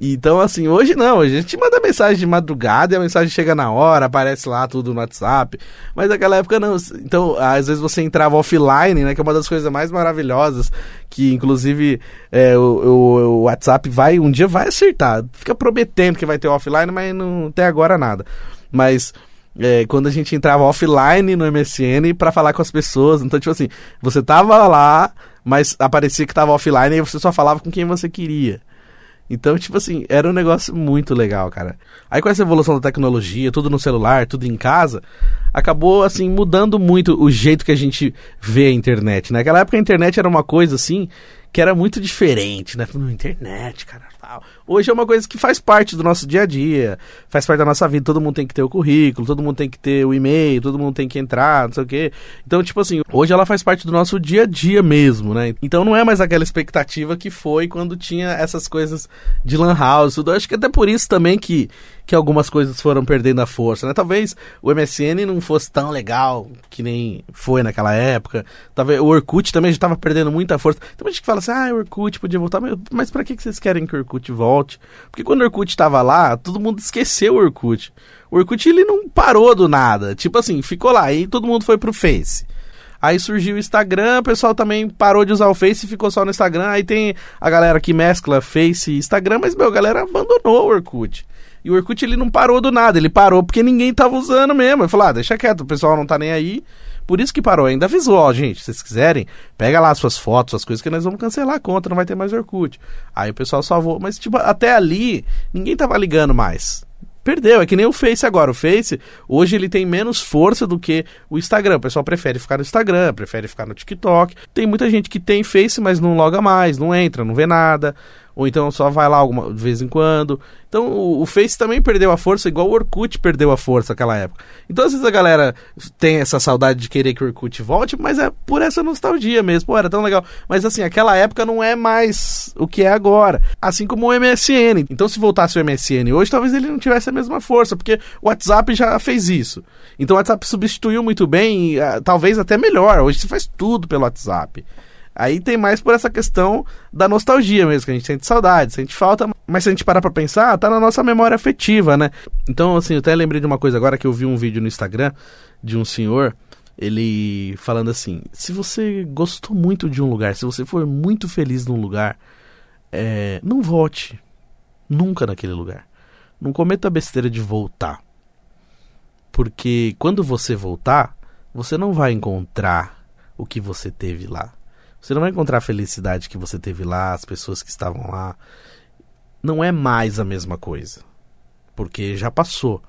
Então, assim, hoje não, a gente manda mensagem de madrugada e a mensagem chega na hora, aparece lá tudo no WhatsApp. Mas naquela época não. Então, às vezes você entrava offline, né? Que é uma das coisas mais maravilhosas. Que inclusive é, o, o, o, WhatsApp vai, um dia vai acertar. Fica prometendo que vai ter offline, mas não até agora nada. Mas é, quando a gente entrava offline no MSN para falar com as pessoas. Então, tipo assim, você tava lá, mas aparecia que tava offline e você só falava com quem você queria. Então, tipo assim, era um negócio muito legal, cara. Aí com essa evolução da tecnologia, tudo no celular, tudo em casa, acabou, assim, mudando muito o jeito que a gente vê a internet. Naquela né? época a internet era uma coisa, assim, que era muito diferente, né? Internet, cara, tal. Hoje é uma coisa que faz parte do nosso dia a dia, faz parte da nossa vida. Todo mundo tem que ter o currículo, todo mundo tem que ter o e-mail, todo mundo tem que entrar, não sei o quê. Então, tipo assim, hoje ela faz parte do nosso dia a dia mesmo, né? Então não é mais aquela expectativa que foi quando tinha essas coisas de lan house. Eu acho que até por isso também que que algumas coisas foram perdendo a força, né? Talvez o MSN não fosse tão legal que nem foi naquela época. Talvez o Orkut também já estava perdendo muita força. Tem gente que fala assim, ah, o Orkut podia voltar, mas, para que vocês querem que o Orkut volte? Porque quando o Orkut estava lá, todo mundo esqueceu o Orkut. O Orkut ele não parou do nada, tipo assim, ficou lá e todo mundo foi pro Face. Aí surgiu o Instagram, o pessoal também parou de usar o Face e ficou só no Instagram. Aí tem a galera que mescla Face e Instagram, mas meu, a galera abandonou o Orkut. E o Orkut ele não parou do nada, ele parou porque ninguém tava usando mesmo. Ele falou: ah, deixa quieto, o pessoal não tá nem aí. Por isso que parou. Ainda avisou, ó, gente, se vocês quiserem, pega lá suas fotos, suas coisas, que nós vamos cancelar a conta, não vai ter mais Orkut. Aí o pessoal salvou. Mas, tipo, até ali, ninguém tava ligando mais. Perdeu, é que nem o Face agora. O Face, hoje ele tem menos força do que o Instagram. O pessoal prefere ficar no Instagram, prefere ficar no TikTok. Tem muita gente que tem Face, mas não loga mais, não entra, não vê nada ou então só vai lá alguma de vez em quando. Então o, o, Face também perdeu a força, igual o Orkut perdeu a força naquela época. Então às vezes a galera tem essa saudade de querer que o Orkut volte, mas é por essa nostalgia mesmo. Pô, era tão legal. Mas assim, aquela época não é mais o que é agora. Assim como o MSN. Então se voltasse o MSN hoje, talvez ele não tivesse a mesma força, porque o WhatsApp já fez isso. Então o WhatsApp substituiu muito bem, e, uh, talvez até melhor. Hoje se faz tudo pelo WhatsApp. Aí tem mais por essa questão da nostalgia mesmo, que a gente sente saudade, sente falta, mas se a gente parar pra pensar, tá na nossa memória afetiva, né? Então, assim, eu até lembrei de uma coisa agora que eu vi um vídeo no Instagram de um senhor, ele falando assim: se você gostou muito de um lugar, se você for muito feliz num lugar, é, não volte nunca naquele lugar. Não cometa a besteira de voltar. Porque quando você voltar, você não vai encontrar o que você teve lá. Você não vai encontrar a felicidade que você teve lá, as pessoas que estavam lá. Não é mais a mesma coisa. Porque já passou.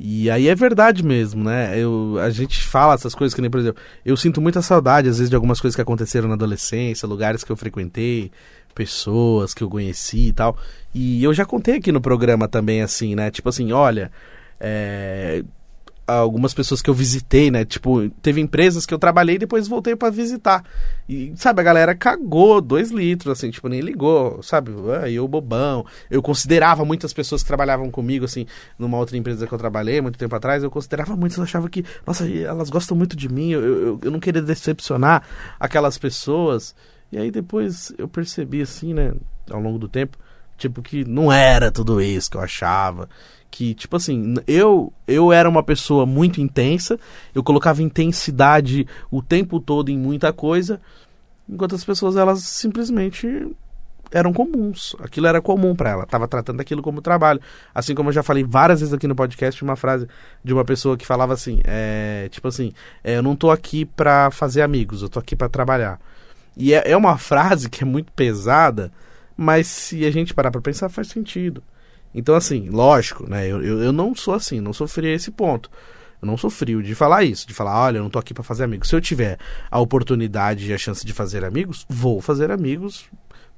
E aí é verdade mesmo, né? Eu, a gente fala essas coisas que nem, por exemplo, eu sinto muita saudade, às vezes, de algumas coisas que aconteceram na adolescência, lugares que eu frequentei, pessoas que eu conheci e tal. E eu já contei aqui no programa também, assim, né? Tipo assim, olha, é, algumas pessoas que eu visitei, né? Tipo, teve empresas que eu trabalhei e depois voltei para visitar. E, sabe, a galera cagou dois litros, assim, tipo, nem ligou, sabe? Ah, eu bobão. Eu considerava muitas pessoas que trabalhavam comigo, assim, numa outra empresa que eu trabalhei muito tempo atrás, eu considerava muitas, achava que, nossa, elas gostam muito de mim, eu, eu, eu não queria decepcionar aquelas pessoas. E aí depois eu percebi, assim, né, ao longo do tempo, tipo, que não era tudo isso que eu achava que tipo assim eu eu era uma pessoa muito intensa eu colocava intensidade o tempo todo em muita coisa enquanto as pessoas elas simplesmente eram comuns. Aquilo era comum para ela estava tratando aquilo como trabalho. Assim como eu já falei várias vezes aqui no podcast uma frase de uma pessoa que falava assim é, tipo assim é, eu não tô aqui para fazer amigos eu tô aqui para trabalhar. E é, é uma frase que é muito pesada mas se a gente parar para pensar faz sentido então, assim, lógico, né? Eu, eu, eu não sou assim, não sofri esse ponto. Eu não sou frio de falar isso, de falar, olha, eu não tô aqui para fazer amigos. Se eu tiver a oportunidade e a chance de fazer amigos, vou fazer amigos,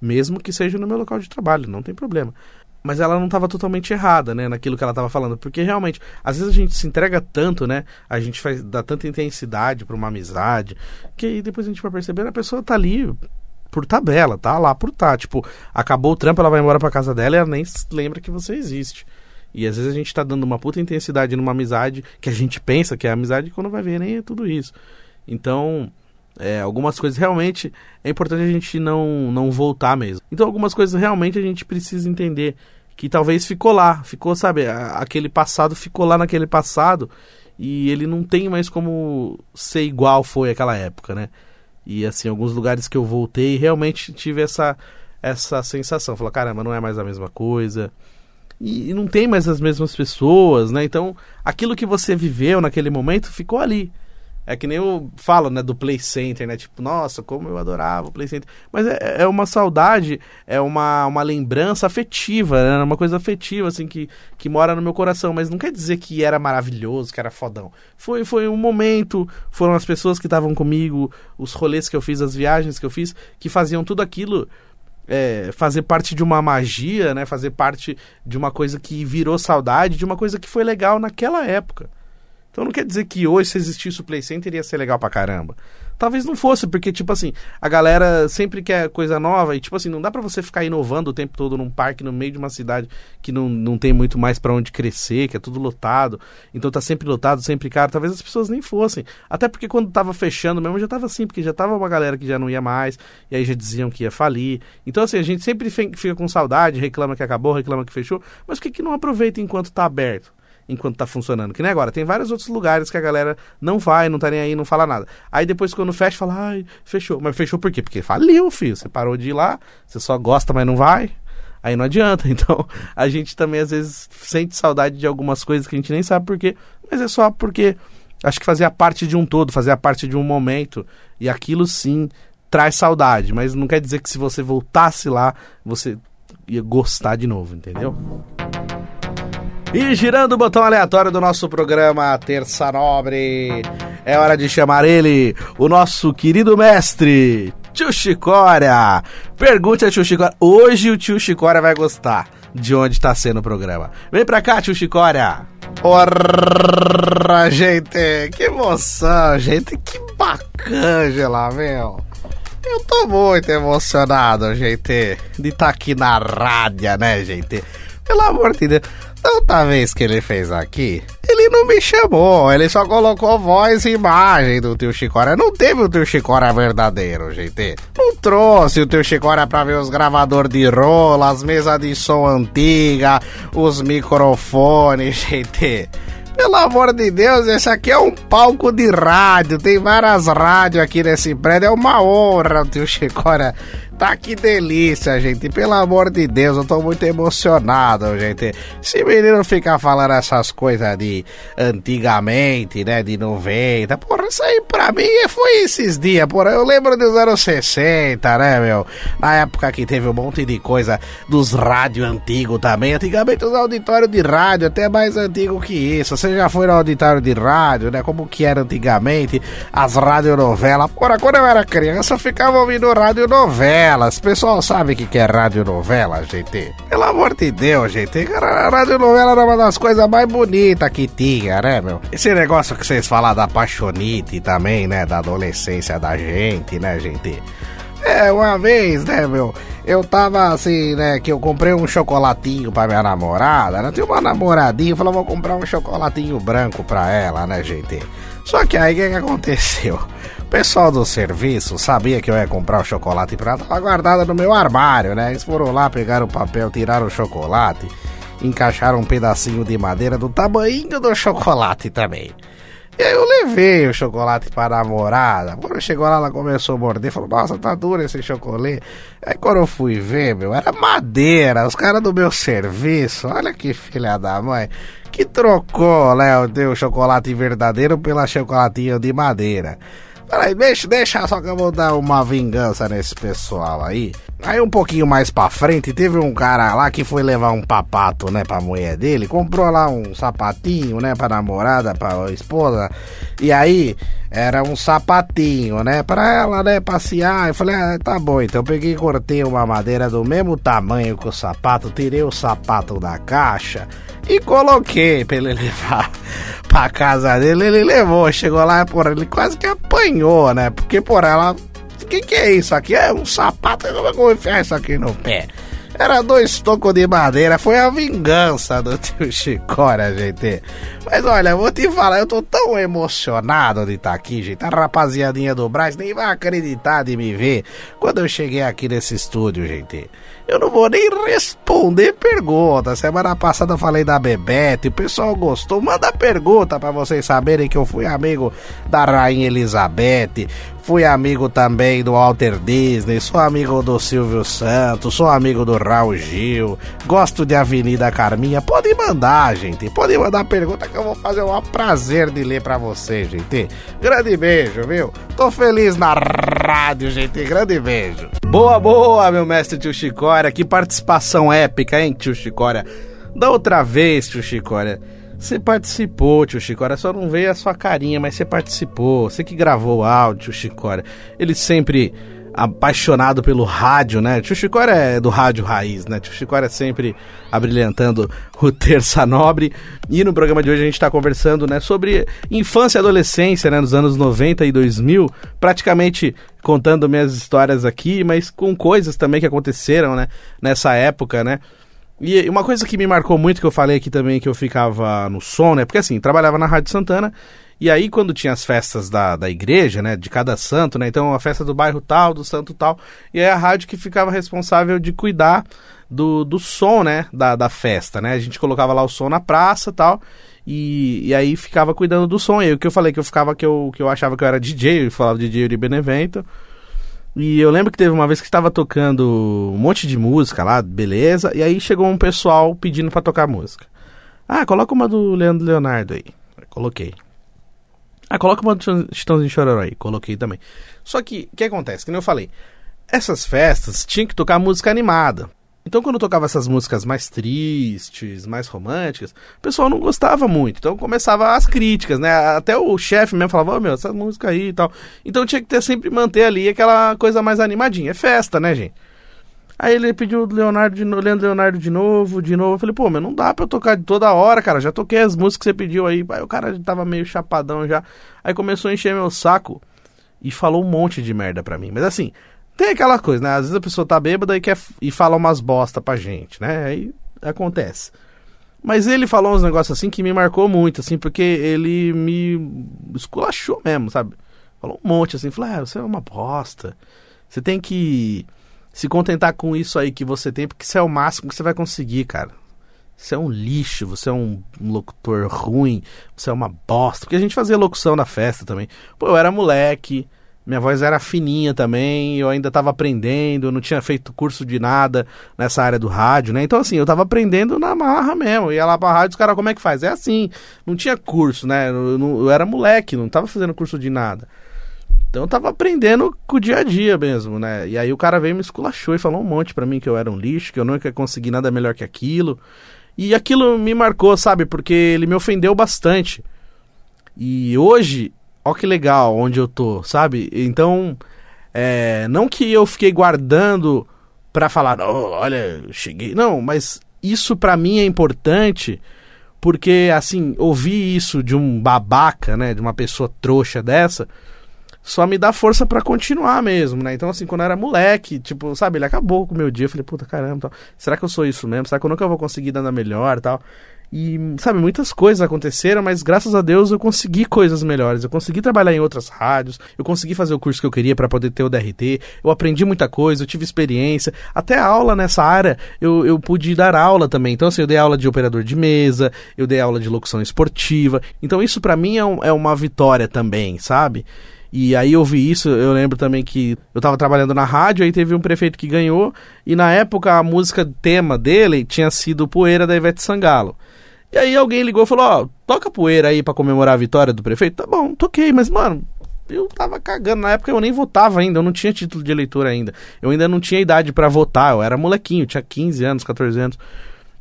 mesmo que seja no meu local de trabalho, não tem problema. Mas ela não estava totalmente errada, né, naquilo que ela estava falando, porque realmente, às vezes a gente se entrega tanto, né, a gente faz dá tanta intensidade para uma amizade, que aí depois a gente vai perceber a pessoa tá ali por tabela, tá lá por tá. Tipo, acabou o trampo, ela vai embora pra casa dela e ela nem lembra que você existe. E às vezes a gente tá dando uma puta intensidade numa amizade que a gente pensa que é amizade e quando vai ver nem é tudo isso. Então, é, algumas coisas realmente é importante a gente não, não voltar mesmo. Então, algumas coisas realmente a gente precisa entender que talvez ficou lá, ficou, sabe, aquele passado ficou lá naquele passado e ele não tem mais como ser igual foi aquela época, né? E assim, alguns lugares que eu voltei, realmente tive essa essa sensação. Falei, caramba, não é mais a mesma coisa. e, e não tem mais as mesmas pessoas, né? Então, aquilo que você viveu naquele momento ficou ali. É que nem eu falo, né, do Play Center, né? Tipo, nossa, como eu adorava o Play Center. Mas é, é uma saudade, é uma, uma lembrança afetiva, né? Uma coisa afetiva, assim, que, que mora no meu coração. Mas não quer dizer que era maravilhoso, que era fodão. Foi, foi um momento, foram as pessoas que estavam comigo, os rolês que eu fiz, as viagens que eu fiz, que faziam tudo aquilo é, fazer parte de uma magia, né? Fazer parte de uma coisa que virou saudade, de uma coisa que foi legal naquela época. Então não quer dizer que hoje, se existisse o Play Center, ia ser legal pra caramba. Talvez não fosse, porque, tipo assim, a galera sempre quer coisa nova e, tipo assim, não dá para você ficar inovando o tempo todo num parque no meio de uma cidade que não, não tem muito mais para onde crescer, que é tudo lotado. Então tá sempre lotado, sempre caro. Talvez as pessoas nem fossem. Até porque quando tava fechando mesmo já tava assim, porque já tava uma galera que já não ia mais, e aí já diziam que ia falir. Então, assim, a gente sempre fica com saudade, reclama que acabou, reclama que fechou, mas por que, que não aproveita enquanto tá aberto? Enquanto tá funcionando. Que nem agora, tem vários outros lugares que a galera não vai, não tá nem aí, não fala nada. Aí depois quando fecha, fala, ai, fechou. Mas fechou por quê? Porque faliu, filho. Você parou de ir lá, você só gosta, mas não vai. Aí não adianta. [LAUGHS] Então, a gente também às vezes sente saudade de algumas coisas que a gente nem sabe por quê, mas é só porque acho que fazia parte de um todo, fazia parte de um momento. E aquilo sim traz saudade, mas não quer dizer que se você voltasse lá, você ia gostar de novo, entendeu? E girando o botão aleatório do nosso programa Terça Nobre, é hora de chamar ele, o nosso querido mestre, Tio Chicória. Pergunte a Tio Chicória. Hoje o Tio Chicória vai gostar de onde está sendo o programa. Vem pra cá, Tio Chicória. Ora, gente, que emoção, gente, que bacana, meu. Eu tô muito emocionado, gente, de estar tá aqui na rádio, né, gente? Pelo amor de Deus. Outra vez que ele fez aqui, ele não me chamou, ele só colocou voz e imagem do tio Chicória. Não teve o tio Chicória verdadeiro, gente. Não trouxe o tio Chicória pra ver os gravadores de rola, as mesas de som antiga, os microfones, [LAUGHS] gente. Pelo amor de Deus, esse aqui é um palco de rádio. Tem várias rádios aqui nesse prédio. É uma honra o tio Chicória Tá que delícia, gente. Pelo amor de Deus, eu tô muito emocionado, gente. Se menino ficar falando essas coisas de antigamente, né? De 90, porra, isso aí pra mim foi esses dias, porra. Eu lembro dos anos 60, né, meu? Na época que teve um monte de coisa dos rádios antigos também. Antigamente os auditórios de rádio, até mais antigo que isso. Você já foi no auditório de rádio, né? Como que era antigamente, as radionovelas. Porra, quando eu era criança, eu ficava ouvindo radionovela radionovelas. Pessoal sabe o que, que é radionovela, gente? Pelo amor de Deus, gente. A radionovela era uma das coisas mais bonitas que tinha, né, meu? Esse negócio que vocês falam da paixonite também, né? Da adolescência da gente, né, gente? É, uma vez, né, meu? Eu tava assim, né, que eu comprei um chocolatinho pra minha namorada, né? Tinha uma namoradinha, falou, vou comprar um chocolatinho branco pra ela, né, gente? Só que aí o que, que aconteceu? Pessoal do serviço sabia que eu ia comprar o chocolate pra tava guardada no meu armário, né? Eles foram lá, pegaram o papel, tiraram o chocolate, encaixaram um pedacinho de madeira do tamanho do chocolate também. E aí eu levei o chocolate para a namorada. Quando chegou lá, ela começou a morder. Falou, nossa, tá duro esse chocolate. Aí quando eu fui ver, meu, era madeira. Os caras do meu serviço, olha que filha da mãe, que trocou, né, o chocolate verdadeiro pela chocolatinha de madeira. Peraí, deixa, deixa só que eu vou dar uma vingança nesse pessoal aí. Aí um pouquinho mais pra frente, teve um cara lá que foi levar um papato, né, pra mulher dele. Comprou lá um sapatinho, né, pra namorada, pra esposa. E aí, era um sapatinho, né, pra ela, né, passear. Eu falei, ah, tá bom. Então eu peguei e cortei uma madeira do mesmo tamanho que o sapato, tirei o sapato da caixa e coloquei pra ele [LAUGHS] levar pra casa dele, ele levou, chegou lá, porra, ele quase que apanhou, né? Porque, porra, ela. O que, que é isso aqui? É um sapato, como é que eu vou enfiar isso aqui no pé? Era dois tocos de madeira, foi a vingança do [LAUGHS] tio Chicória, gente. Mas olha, vou te falar, eu tô tão emocionado de estar tá aqui, gente. A rapaziadinha do Braz nem vai acreditar de me ver quando eu cheguei aqui nesse estúdio, gente. Eu não vou nem responder pergunta. Semana passada eu falei da Bebete, o pessoal gostou. Manda pergunta para vocês saberem que eu fui amigo da Rainha Elizabeth. Fui amigo também do Walter Disney, sou amigo do Silvio Santos, sou amigo do Raul Gil, gosto de Avenida Carminha. Pode mandar, gente, pode mandar pergunta que eu vou fazer o prazer de ler para você, gente. Grande beijo, viu? Tô feliz na rádio, gente. Grande beijo. Boa, boa, meu mestre tio Chicória. Que participação épica, hein, tio Chicória? Da outra vez, tio Chicória. Você participou, tio Chicória, só não veio a sua carinha, mas você participou. Você que gravou o áudio, tio Chicória. Ele sempre apaixonado pelo rádio, né? Tio Chicória é do rádio raiz, né? Tio Chicória é sempre abrilhantando o Terça Nobre. E no programa de hoje a gente está conversando, né, sobre infância e adolescência, né, nos anos 90 e 2000, praticamente contando minhas histórias aqui, mas com coisas também que aconteceram, né, nessa época, né? E uma coisa que me marcou muito, que eu falei aqui também, que eu ficava no som, né? Porque assim, trabalhava na Rádio Santana, e aí quando tinha as festas da, da igreja, né? De cada santo, né? Então a festa do bairro tal, do santo tal, e aí a rádio que ficava responsável de cuidar do, do som, né? Da, da festa, né? A gente colocava lá o som na praça tal, e, e aí ficava cuidando do som. E aí o que eu falei que eu ficava, que eu, que eu achava que eu era DJ, eu falava DJ de Benevento. E eu lembro que teve uma vez que estava tocando um monte de música lá, beleza, e aí chegou um pessoal pedindo para tocar música. Ah, coloca uma do Leandro Leonardo aí. Coloquei. Ah, coloca uma do Chitãozinho Chororó aí. Coloquei também. Só que, o que acontece? Que eu falei, essas festas tinham que tocar música animada. Então, quando eu tocava essas músicas mais tristes, mais românticas, o pessoal não gostava muito. Então, começava as críticas, né? Até o chefe mesmo falava, oh, meu, essa música aí e tal. Então, tinha que ter sempre manter ali aquela coisa mais animadinha. É festa, né, gente? Aí ele pediu o Leonardo de, Leandro Leonardo de novo, de novo. Eu falei, pô, mas não dá pra eu tocar de toda hora, cara. Já toquei as músicas que você pediu aí. Aí o cara tava meio chapadão já. Aí começou a encher meu saco e falou um monte de merda pra mim. Mas assim, tem aquela coisa, né? Às vezes a pessoa tá bêbada e, quer, e fala umas bosta pra gente, né? Aí acontece. Mas ele falou uns negócios assim que me marcou muito, assim, porque ele me esculachou mesmo, sabe? Falou um monte assim, falou, ah, você é uma bosta. Você tem que se contentar com isso aí que você tem, porque isso é o máximo que você vai conseguir, cara. Você é um lixo, você é um, locutor ruim, você é uma bosta. Porque a gente fazia locução na festa também. Pô, eu era moleque, minha voz era fininha também, eu ainda estava aprendendo, eu não tinha feito curso de nada nessa área do rádio, né? Então, assim, eu estava aprendendo na marra mesmo. Eu ia lá pra rádio, os caras, como é que faz? É assim, não tinha curso, né? Eu, eu, eu era moleque, não estava fazendo curso de nada. Então eu tava aprendendo com o dia a dia mesmo, né? E aí o cara veio me esculachou e falou um monte para mim que eu era um lixo, que eu nunca ia conseguir nada melhor que aquilo. E aquilo me marcou, sabe? Porque ele me ofendeu bastante. E hoje ó que legal onde eu tô, sabe? Então, é, não que eu fiquei guardando para falar, oh, olha, cheguei. Não, mas isso para mim é importante porque, assim, ouvir isso de um babaca, né, de uma pessoa trouxa dessa, só me dá força para continuar mesmo, né? Então, assim, quando eu era moleque, tipo, sabe, ele acabou com o meu dia, eu falei, puta caramba, tal. será que eu sou isso mesmo? Será que eu nunca vou conseguir dar melhor tal? E, sabe, muitas coisas aconteceram, mas graças a Deus eu consegui coisas melhores. Eu consegui trabalhar em outras rádios, eu consegui fazer o curso que eu queria para poder ter o DRT, eu aprendi muita coisa, eu tive experiência. Até aula nessa área, eu, eu pude dar aula também. Então, assim, eu dei aula de operador de mesa, eu dei aula de locução esportiva. Então, isso para mim é, um, é uma vitória também, sabe? E aí eu vi isso, eu lembro também que eu tava trabalhando na rádio, aí teve um prefeito que ganhou, e na época a música tema dele tinha sido Poeira da Ivete Sangalo. E aí alguém ligou e falou, ó, toca poeira aí para comemorar a vitória do prefeito. Tá bom, toquei, mas mano, eu tava cagando. Na época eu nem votava ainda, eu não tinha título de eleitor ainda. Eu ainda não tinha idade para votar, eu era molequinho, tinha 15 anos, 14 anos.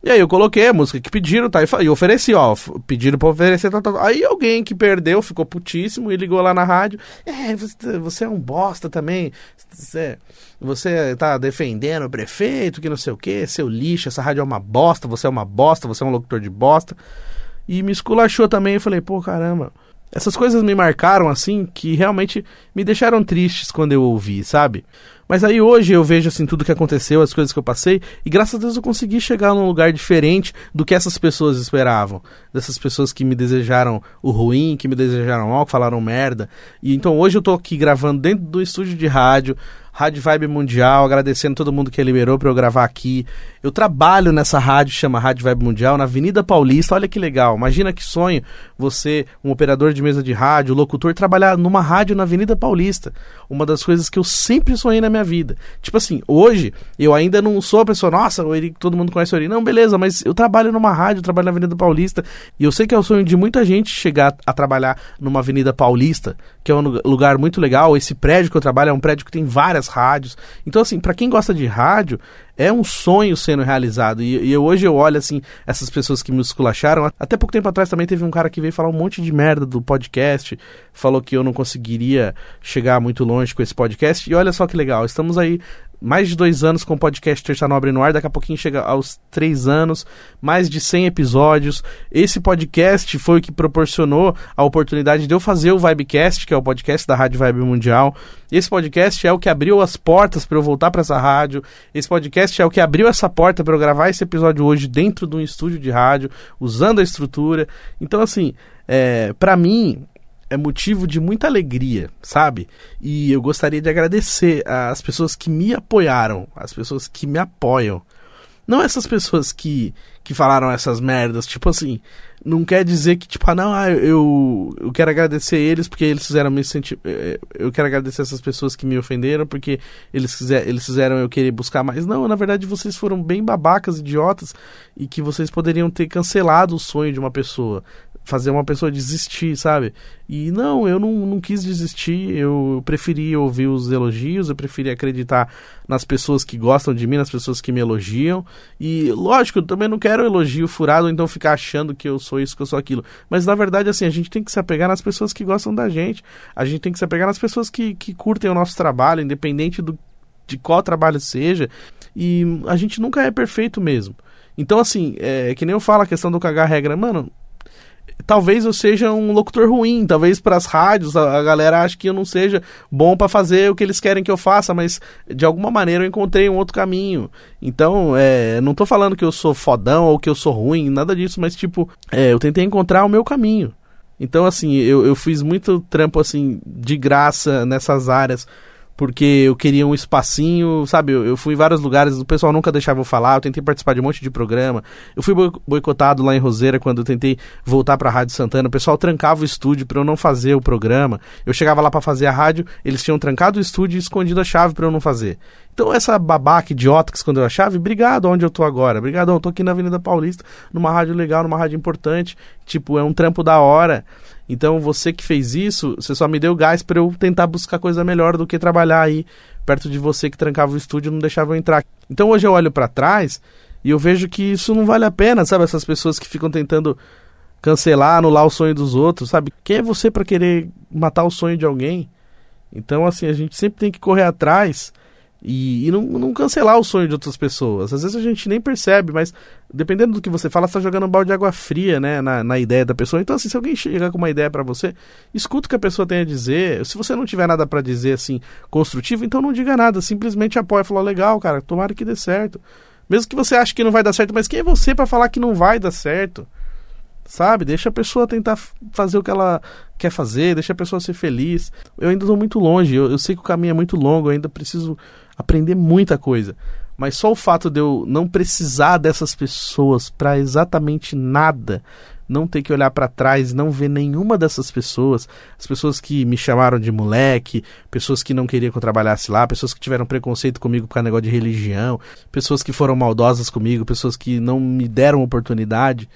E aí eu coloquei a música que pediram, tá? E ofereci, ó. Pediram pra oferecer, tá, tá, tá. Aí alguém que perdeu ficou putíssimo e ligou lá na rádio. É, você, você é um bosta também. Você, você tá defendendo o prefeito, que não sei o que, seu lixo, essa rádio é uma bosta, você é uma bosta, você é um locutor de bosta. E me esculachou também, eu falei, pô, caramba. Essas coisas me marcaram assim, que realmente me deixaram tristes quando eu ouvi, sabe? Mas aí hoje eu vejo assim tudo que aconteceu, as coisas que eu passei, e graças a Deus eu consegui chegar num lugar diferente do que essas pessoas esperavam. Dessas pessoas que me desejaram o ruim, que me desejaram mal, que falaram merda. E então hoje eu tô aqui gravando dentro do estúdio de rádio, Rádio Vibe Mundial, agradecendo todo mundo que liberou para eu gravar aqui. Eu trabalho nessa rádio, chama Rádio Vibe Mundial, na Avenida Paulista. Olha que legal. Imagina que sonho você, um operador de mesa de rádio, locutor, trabalhar numa rádio na Avenida Paulista. Uma das coisas que eu sempre sonhei na minha vida. Tipo assim, hoje eu ainda não sou a pessoa, nossa, Eri, todo mundo conhece o Eri. Não, beleza, mas eu trabalho numa rádio, trabalho na Avenida Paulista. E eu sei que é o sonho de muita gente chegar a trabalhar numa Avenida Paulista, que é um lugar muito legal. Esse prédio que eu trabalho é um prédio que tem várias rádios. Então, assim, para quem gosta de rádio, é um sonho sendo realizado. E, e hoje eu olho, assim, essas pessoas que me esculacharam. Até pouco tempo atrás também teve um cara que veio falar um monte de merda do podcast, falou que eu não conseguiria chegar muito longe com esse podcast. E olha só que legal, estamos aí mais de dois anos com o podcast Terça Nobre no ar, daqui a pouquinho chega aos três anos, mais de 100 episódios. Esse podcast foi o que proporcionou a oportunidade de eu fazer o Vibecast, que é o podcast da Rádio Vibe Mundial. Esse podcast é o que abriu as portas para eu voltar para essa rádio. Esse podcast é o que abriu essa porta para eu gravar esse episódio hoje dentro de um estúdio de rádio, usando a estrutura. Então, assim, é, para mim, é motivo de muita alegria, sabe? E eu gostaria de agradecer às pessoas que me apoiaram, às pessoas que me apoiam. Não essas pessoas que, que falaram essas merdas, tipo assim, não quer dizer que, tipo, ah, não, ah, eu, eu quero agradecer eles porque eles fizeram me sentir. Eh, eu quero agradecer essas pessoas que me ofenderam porque eles, quiser, eles fizeram eu querer buscar mais. Não, na verdade vocês foram bem babacas, idiotas e que vocês poderiam ter cancelado o sonho de uma pessoa fazer uma pessoa desistir, sabe? E não, eu não, não quis desistir, eu preferi ouvir os elogios, eu preferi acreditar nas pessoas que gostam de mim, nas pessoas que me elogiam. E lógico, eu também não quero elogio furado, então ficar achando que eu sou isso, que eu sou aquilo. Mas na verdade, assim, a gente tem que se apegar nas pessoas que gostam da gente, a gente tem que se apegar nas pessoas que, que curtem o nosso trabalho, independente do, de qual trabalho seja. E a gente nunca é perfeito mesmo. Então, assim, é que nem eu falo a questão do cagar regra, mano talvez eu seja um locutor ruim, talvez para as rádios a, a, galera ache que eu não seja bom para fazer o que eles querem que eu faça, mas de alguma maneira eu encontrei um outro caminho. Então, é, não tô falando que eu sou fodão ou que eu sou ruim, nada disso, mas tipo, é, eu tentei encontrar o meu caminho. Então, assim, eu, eu fiz muito trampo assim de graça nessas áreas porque eu queria um espacinho, sabe? Eu, eu, fui em vários lugares, o pessoal nunca deixava eu falar, eu tentei participar de um monte de programa. Eu fui boicotado lá em Roseira quando eu tentei voltar para a Rádio Santana. O pessoal trancava o estúdio para eu não fazer o programa. Eu chegava lá para fazer a rádio, eles tinham trancado o estúdio e escondido a chave para eu não fazer. Então, essa babaca idiota que escondeu a chave, obrigado onde eu tô agora. Obrigado, eu tô aqui na Avenida Paulista, numa rádio legal, numa rádio importante. Tipo, é um trampo da hora. Então você que fez isso, você só me deu gás para eu tentar buscar coisa melhor do que trabalhar aí perto de você que trancava o estúdio e não deixava eu entrar. Então hoje eu olho para trás e eu vejo que isso não vale a pena, sabe? Essas pessoas que ficam tentando cancelar, anular o sonho dos outros, sabe? Quem é você para querer matar o sonho de alguém? Então assim, a gente sempre tem que correr atrás e, e não, não, cancelar o sonho de outras pessoas. Às vezes a gente nem percebe, mas dependendo do que você fala, você tá jogando um balde de água fria, né, na, na ideia da pessoa. Então, assim, se alguém chegar com uma ideia para você, escuta o que a pessoa tem a dizer. Se você não tiver nada para dizer, assim, construtivo, então não diga nada. Simplesmente apoia. Fala, legal, cara, tomara que dê certo. Mesmo que você ache que não vai dar certo, mas quem é você para falar que não vai dar certo? Sabe? Deixa a pessoa tentar fazer o que ela quer fazer, deixa a pessoa ser feliz. Eu ainda estou muito longe, eu, eu sei que o caminho é muito longo, eu ainda preciso aprender muita coisa. Mas só o fato de eu não precisar dessas pessoas para exatamente nada, não ter que olhar para trás, não ver nenhuma dessas pessoas, as pessoas que me chamaram de moleque, pessoas que não queriam que eu trabalhasse lá, pessoas que tiveram preconceito comigo por causa negócio de religião, pessoas que foram maldosas comigo, pessoas que não me deram oportunidade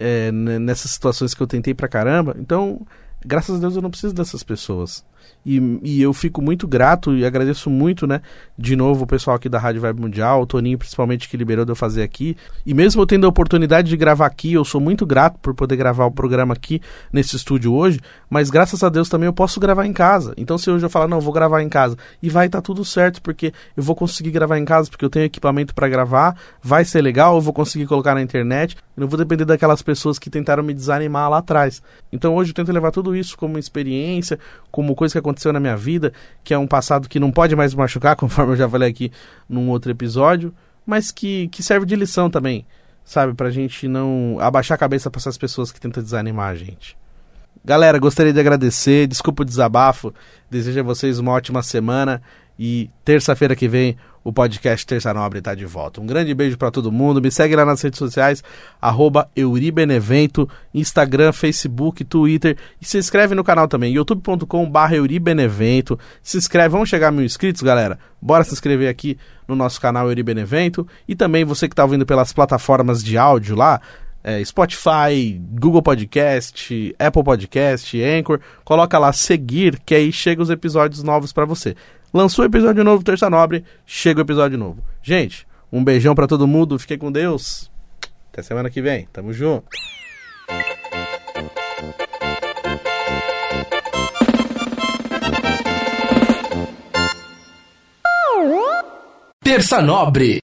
é, nessas situações que eu tentei pra caramba. Então, graças a Deus eu não preciso dessas pessoas. E, e, eu fico muito grato e agradeço muito, né? De novo o pessoal aqui da Rádio Vibe Mundial, o Toninho principalmente que liberou de eu fazer aqui. E mesmo eu tendo a oportunidade de gravar aqui, eu sou muito grato por poder gravar o programa aqui nesse estúdio hoje, mas graças a Deus também eu posso gravar em casa. Então se hoje eu falar, não, vou gravar em casa, e vai estar tá tudo certo, porque eu vou conseguir gravar em casa, porque eu tenho equipamento para gravar, vai ser legal, eu vou conseguir colocar na internet, eu não vou depender daquelas pessoas que tentaram me desanimar lá atrás. Então hoje eu tento levar tudo isso como experiência, como coisa que aconteceu na minha vida, que é um passado que não pode mais machucar, [LAUGHS] conforme eu já falei aqui num outro episódio, mas que, que serve de lição também, sabe? Pra gente não abaixar a cabeça pra essas pessoas que tentam desanimar a gente. Galera, gostaria de agradecer, desculpa o desabafo, desejo a vocês uma ótima semana e terça-feira que vem o podcast Terça Nobre está de volta. Um grande beijo para todo mundo. Me segue lá nas redes sociais, arroba Euribenevento, Instagram, Facebook, Twitter. E se inscreve no canal também, youtube.com.br Euribenevento. Se inscreve, vamos chegar a mil inscritos, galera. Bora se inscrever aqui no nosso canal Euribenevento. E também você que está ouvindo pelas plataformas de áudio lá, é, Spotify, Google Podcast, Apple Podcast, Anchor, coloca lá seguir, que aí chega os episódios novos para você. Lançou episódio novo, Terça Nobre, chega o episódio novo. Gente, um beijão para todo mundo, fiquem com Deus. Até semana que vem, tamo junto. Terça Nobre